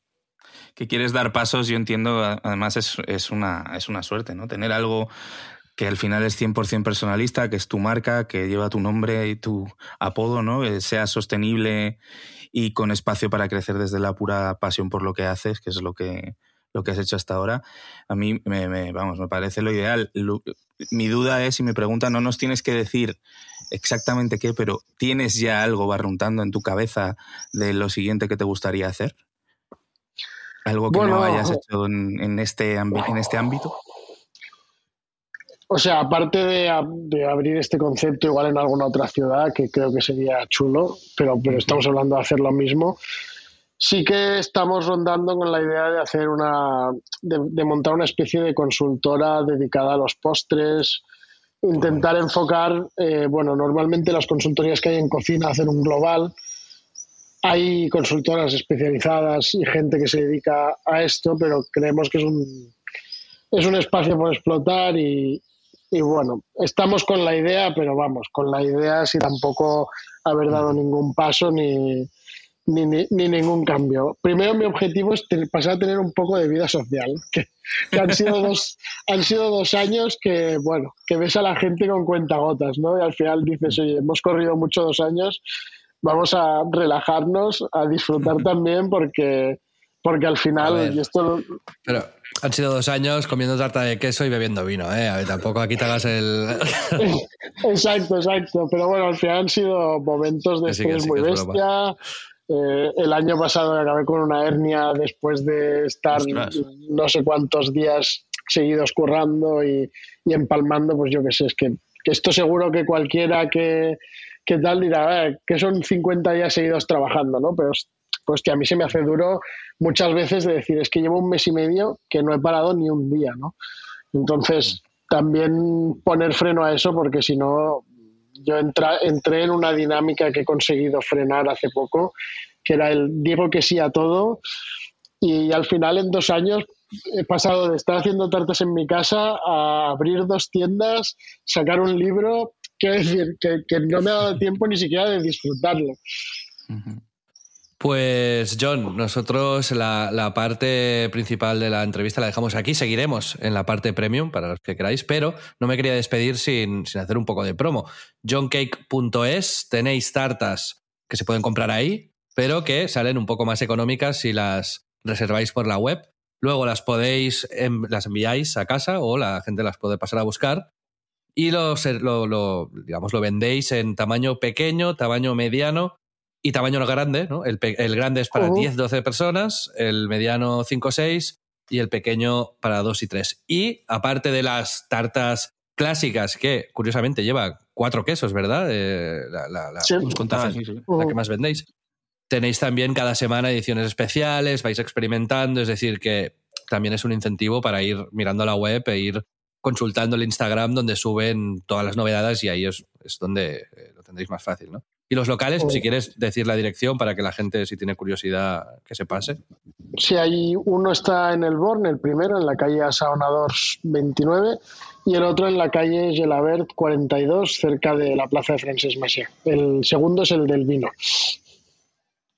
Que quieres dar pasos, yo entiendo, además es, es, una, es una suerte, ¿no? Tener algo que al final es 100% personalista, que es tu marca, que lleva tu nombre y tu apodo, ¿no? Que sea sostenible y con espacio para crecer desde la pura pasión por lo que haces, que es lo que, lo que has hecho hasta ahora, a mí me, vamos, me parece lo ideal. mi duda es, y me pregunta, no nos tienes que decir exactamente qué, pero ¿tienes ya algo barruntando en tu cabeza de lo siguiente que te gustaría hacer? ¿Algo que no hayas hecho en, este, en este ámbito? O sea, aparte de, abrir este concepto igual en alguna otra ciudad, que creo que sería chulo, pero, pero estamos hablando de hacer lo mismo, sí que estamos rondando con la idea de hacer una, de, montar una especie de consultora dedicada a los postres, intentar enfocar, eh, bueno, normalmente las consultorías que hay en cocina hacen un global, hay consultoras especializadas y gente que se dedica a esto, pero creemos que es un, es un espacio por explotar y, y bueno, estamos con la idea, pero vamos, con la idea sin tampoco haber dado ningún paso ni, ni, ni, ningún cambio. Primero mi objetivo es pasar a tener un poco de vida social, que, han, sido dos, han sido dos años que, bueno, que ves a la gente con cuentagotas, ¿no? Y al final dices, oye, hemos corrido mucho dos años, vamos a relajarnos, a disfrutar también porque, porque al final... esto... Pero han sido dos años comiendo tarta de queso y bebiendo vino, ¿eh? A ver, tampoco aquí te hagas el... exacto, exacto. Pero bueno, al final han sido momentos de estrés muy bestia. Eh, el año pasado acabé con una hernia después de estar no sé cuántos días seguidos currando y, empalmando, pues yo qué sé, es que, esto seguro que cualquiera que, que tal dirá, eh, que son 50 días seguidos trabajando, ¿no? Pero pues que a mí se me hace duro muchas veces de decir, es que llevo un mes y medio que no he parado ni un día, ¿no? Entonces, también poner freno a eso, porque si no, yo entré en una dinámica que he conseguido frenar hace poco, que era el digo que sí a todo, y al final en dos años he pasado de estar haciendo tartas en mi casa a abrir dos tiendas, sacar un libro, quiero decir, que, no me ha dado tiempo ni siquiera de disfrutarlo. Pues John, nosotros la, parte principal de la entrevista la dejamos aquí. Seguiremos en la parte premium para los que queráis, pero no me quería despedir sin, hacer un poco de promo. johncake.es, tenéis tartas que se pueden comprar ahí, pero que salen un poco más económicas si las reserváis por la web. Luego las podéis, las enviáis a casa o la gente las puede pasar a buscar y lo, digamos, lo vendéis en tamaño pequeño, tamaño mediano y tamaño grande, ¿no? El, grande es para 10, 12 personas, el mediano 5 o 6 y el pequeño para 2 y 3. Y aparte de las tartas clásicas, que curiosamente lleva cuatro quesos, ¿verdad? Eh, la, la, la, la que más vendéis. Tenéis también cada semana ediciones especiales, vais experimentando, es decir, que también es un incentivo para ir mirando la web e ir consultando el Instagram donde suben todas las novedades y ahí es, es donde eh, lo tendréis más fácil, ¿no? Y los locales, si quieres decir la dirección para que la gente, si tiene curiosidad, que se pase. Sí, hay uno está en el Born, el primero, en la calle Asaonadors 29, y el otro en la calle Gelabert 42, cerca de la plaza de Francesc Macià. El segundo es el del vino.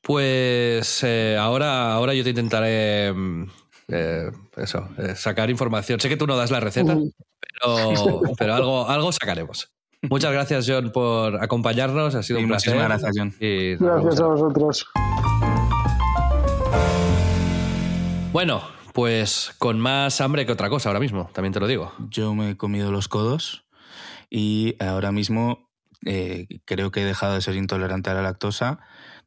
Pues eh, ahora, ahora yo te intentaré mm, eh, eso, eh, sacar información. Sé que tú no das la receta, pero, pero algo, algo sacaremos. Muchas gracias, John, por acompañarnos. Ha sido un placer. Muchísimas gracias, John. gracias a vosotros. Bueno, pues con más hambre que otra cosa ahora mismo, también te lo digo. Yo me he comido los codos y ahora mismo eh, creo que he dejado de ser intolerante a la lactosa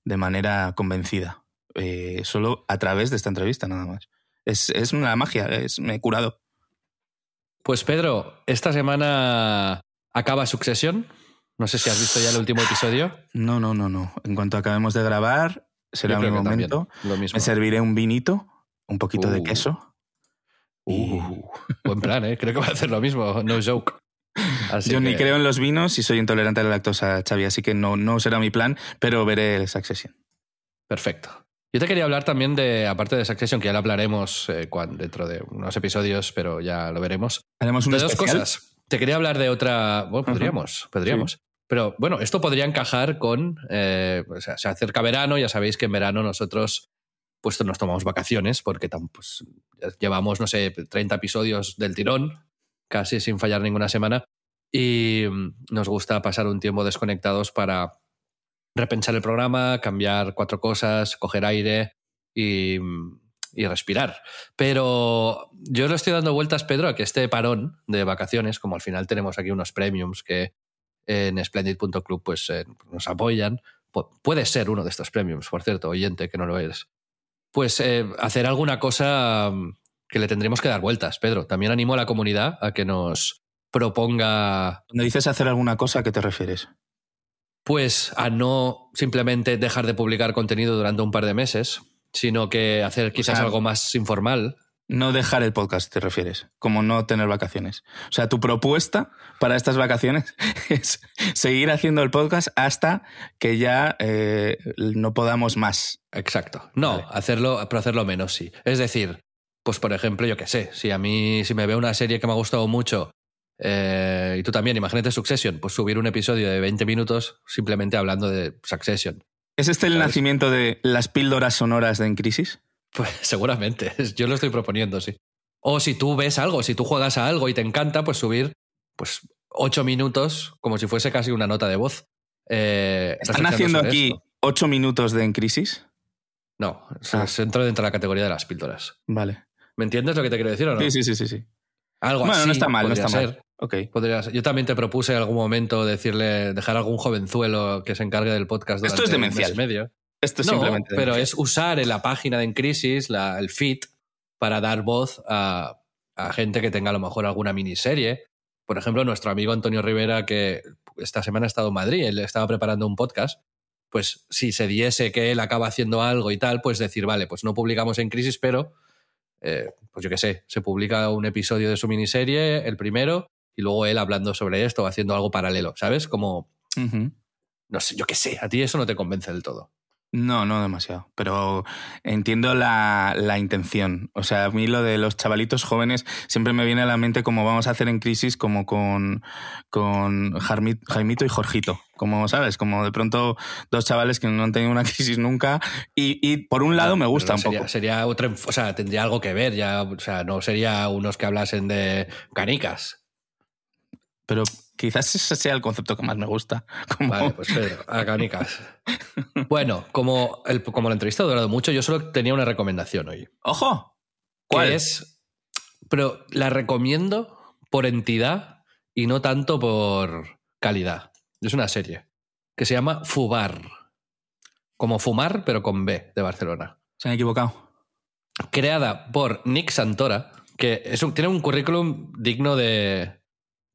de manera convencida. Eh, solo a través de esta entrevista, nada más. Es, una magia, es, me he curado. Pues Pedro, esta semana acaba Succession. No sé si has visto ya el último episodio. No, no, no, no. En cuanto acabemos de grabar, será un momento. Me serviré un vinito, un poquito de uh. queso. Uh, buen plan, ¿eh? Creo que va a hacer lo mismo, no joke. Yo ni creo en los vinos y soy intolerante a la lactosa, Xavi, así que no, no será mi plan, pero veré Succession. Perfecto. Yo te quería hablar también de, aparte de Succession, que ya lo hablaremos eh, dentro de unos episodios, pero ya lo veremos. Haremos un de dos cosas. Te quería hablar de otra. Bueno, podríamos, podríamos. Pero bueno, esto podría encajar con. Eh, o sea, se acerca verano, ya sabéis que en verano nosotros pues nos tomamos vacaciones porque pues, llevamos, no sé, 30 episodios del tirón, casi sin fallar ninguna semana, y mm, nos gusta pasar un tiempo desconectados para repensar el programa, cambiar cuatro cosas, coger aire y, respirar. Pero yo le estoy dando vueltas, Pedro, a que este parón de vacaciones, como al final tenemos aquí unos premiums que en splendid.club pues, eh, nos apoyan, puede ser uno de estos premiums, por cierto, oyente, que no lo eres. Pues eh, hacer alguna cosa mm, que le tendremos que dar vueltas, Pedro. También animo a la comunidad a que nos proponga... Cuando dices hacer alguna cosa, ¿a qué te refieres? Pues a no simplemente dejar de publicar contenido durante un par de meses, sino que hacer quizás algo más informal. No dejar el podcast, te refieres, como no tener vacaciones. O sea, tu propuesta para estas vacaciones es seguir haciendo el podcast hasta que ya eh, no podamos más. Exacto. No, hacerlo, pero hacerlo menos, sí. Es decir, pues por ejemplo, yo qué sé, si a mí, si me veo una serie que me ha gustado mucho eh, y tú también, imagínate Succession, pues subir un episodio de 20 minutos simplemente hablando de Succession ¿Es este el nacimiento de las píldoras sonoras de En Crisis? Pues seguramente, yo lo estoy proponiendo, sí. O si tú ves algo, si tú juegas a algo y te encanta, pues subir pues ocho minutos como si fuese casi una nota de voz. Eh, ¿Están haciendo aquí ocho minutos de En Crisis? No, ah. entra dentro de la categoría de las píldoras. Vale. ¿Me entiendes lo que te quiero decir o no? Sí, sí, sí, sí. Algo bueno, no está mal, no está mal. Podría Yo también te propuse en algún momento decirle, dejar a algún jovenzuelo que se encargue del podcast. Esto es demencial. medio. Esto es no, simplemente. Pero es usar en la página de En Crisis el feed para dar voz a, a gente que tenga a lo mejor alguna miniserie. Por ejemplo, nuestro amigo Antonio Rivera, que esta semana ha estado en Madrid, él estaba preparando un podcast pues si se diese que él acaba haciendo algo y tal, pues decir, vale, pues no publicamos en crisis, pero, eh, pues yo qué sé, se publica un episodio de su miniserie, el primero, y luego él hablando sobre esto, haciendo algo paralelo, ¿sabes? Como, no sé, yo qué sé, a ti eso no te convence del todo. No, no demasiado, pero entiendo la, intención. O sea, a mí lo de los chavalitos jóvenes siempre me viene a la mente como vamos a hacer en crisis como con, con Jaimito y Jorgito. Como, ¿sabes? Como de pronto dos chavales que no han tenido una crisis nunca y, por un lado me gusta un poco. Sería otra, o sea, tendría algo que ver ya, o sea, no sería unos que hablasen de canicas. Pero Quizás ese sea el concepto que más me gusta. Vale, pues Pedro, a canicas. bueno, como, el, como la entrevista ha durado mucho, yo solo tenía una recomendación hoy. ¡Ojo! ¿Cuál? es. Pero la recomiendo por entidad y no tanto por calidad. Es una serie que se llama Fubar. Como fumar, pero con B de Barcelona. Se han equivocado. Creada por Nick Santora, que es tiene un currículum digno de,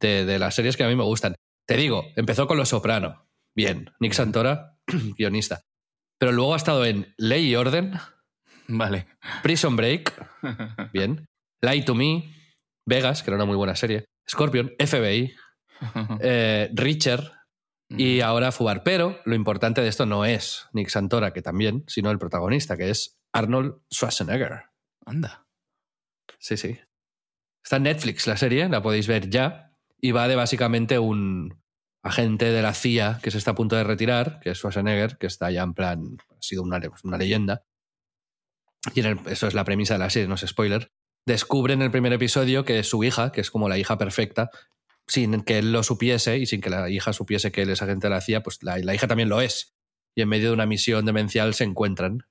de, las series que a mí me gustan. Te digo, empezó con Los Soprano. Bien. Nick Santora, guionista. Pero luego ha estado en Ley y Orden. Vale. Prison Break. Bien. Lie to Me. Vegas, que era una muy buena serie. Scorpion. FBI. Eh, Richard. Y ahora Fubar. Pero lo importante de esto no es Nick Santora, que también, sino el protagonista, que es Arnold Schwarzenegger. Anda. Sí, sí. Está en Netflix la serie, la podéis ver ya y va de básicamente un agente de la CIA que se está a punto de retirar, que es Schwarzenegger, que está ya en plan, ha sido una, leyenda. Y eso es la premisa de la serie, no es spoiler. Descubre en el primer episodio que su hija, que es como la hija perfecta, sin que él lo supiese y sin que la hija supiese que él es agente de la CIA, pues la hija también lo es. Y en medio de una misión demencial se encuentran.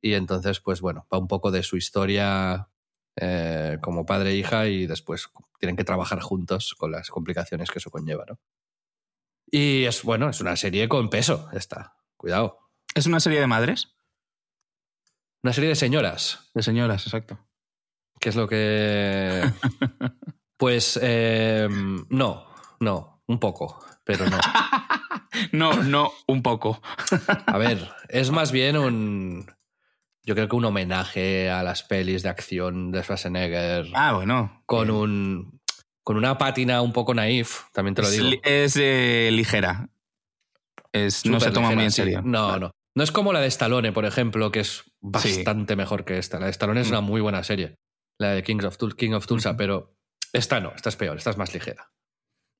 Y entonces, pues bueno, va un poco de su historia eh, como padre e hija y después tienen que trabajar juntos con las complicaciones que eso conlleva, ¿no? Y es bueno, es una serie con peso, esta. Cuidado. ¿Es una serie de madres? Una serie de señoras. De señoras, exacto. ¿Qué es lo que. pues eh, no, no, un poco, pero no. no, no, un poco. A ver, es más bien un yo creo que un homenaje a las pelis de acción de Schwarzenegger. Ah, bueno. Con un con una pátina un poco naif, también te lo digo. Es, eh, ligera. Es, no se toma muy en serio. No, no. No es como la de Stallone, por ejemplo, que es bastante mejor que esta. La de Stallone es una mm. muy buena serie. La de King of, King of Tulsa, pero esta no, esta es peor, esta es más ligera.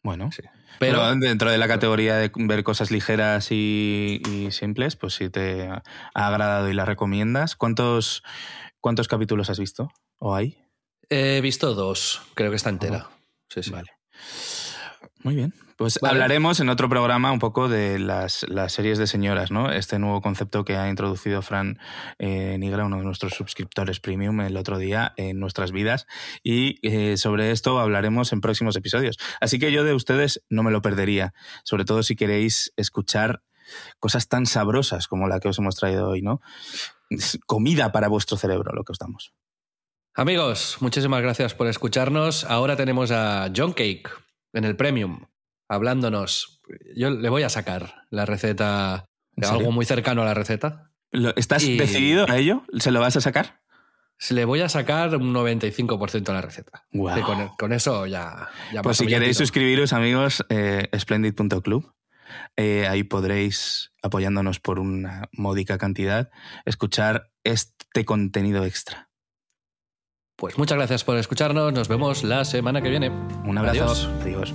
Bueno, sí. Pero, dentro de la categoría de ver cosas ligeras y, simples, pues si te ha agradado y la recomiendas, ¿cuántos, cuántos capítulos has visto o hay? He visto dos, creo que está entera. Sí, sí. Vale. Muy bien. Pues hablaremos en otro programa un poco de las, series de señoras, ¿no? Este nuevo concepto que ha introducido Fran eh, Nigra, uno de nuestros suscriptores premium, el otro día en nuestras vidas. Y eh, sobre esto hablaremos en próximos episodios. Así que yo de ustedes no me lo perdería, sobre todo si queréis escuchar cosas tan sabrosas como la que os hemos traído hoy, ¿no? comida para vuestro cerebro, lo que os damos. Amigos, muchísimas gracias por escucharnos. Ahora tenemos a John Cake en el Premium hablándonos. Yo le voy a sacar la receta, algo muy cercano a la receta. ¿Estás decidido a ello? ¿Se lo vas a sacar? Le voy a sacar un 95% a la receta. con, eso ya... pues si queréis suscribiros, amigos, eh, splendid.club. Eh, ahí podréis, apoyándonos por una módica cantidad, escuchar este contenido extra. Pues muchas gracias por escucharnos. Nos vemos la semana que viene. Un abrazo. Adiós.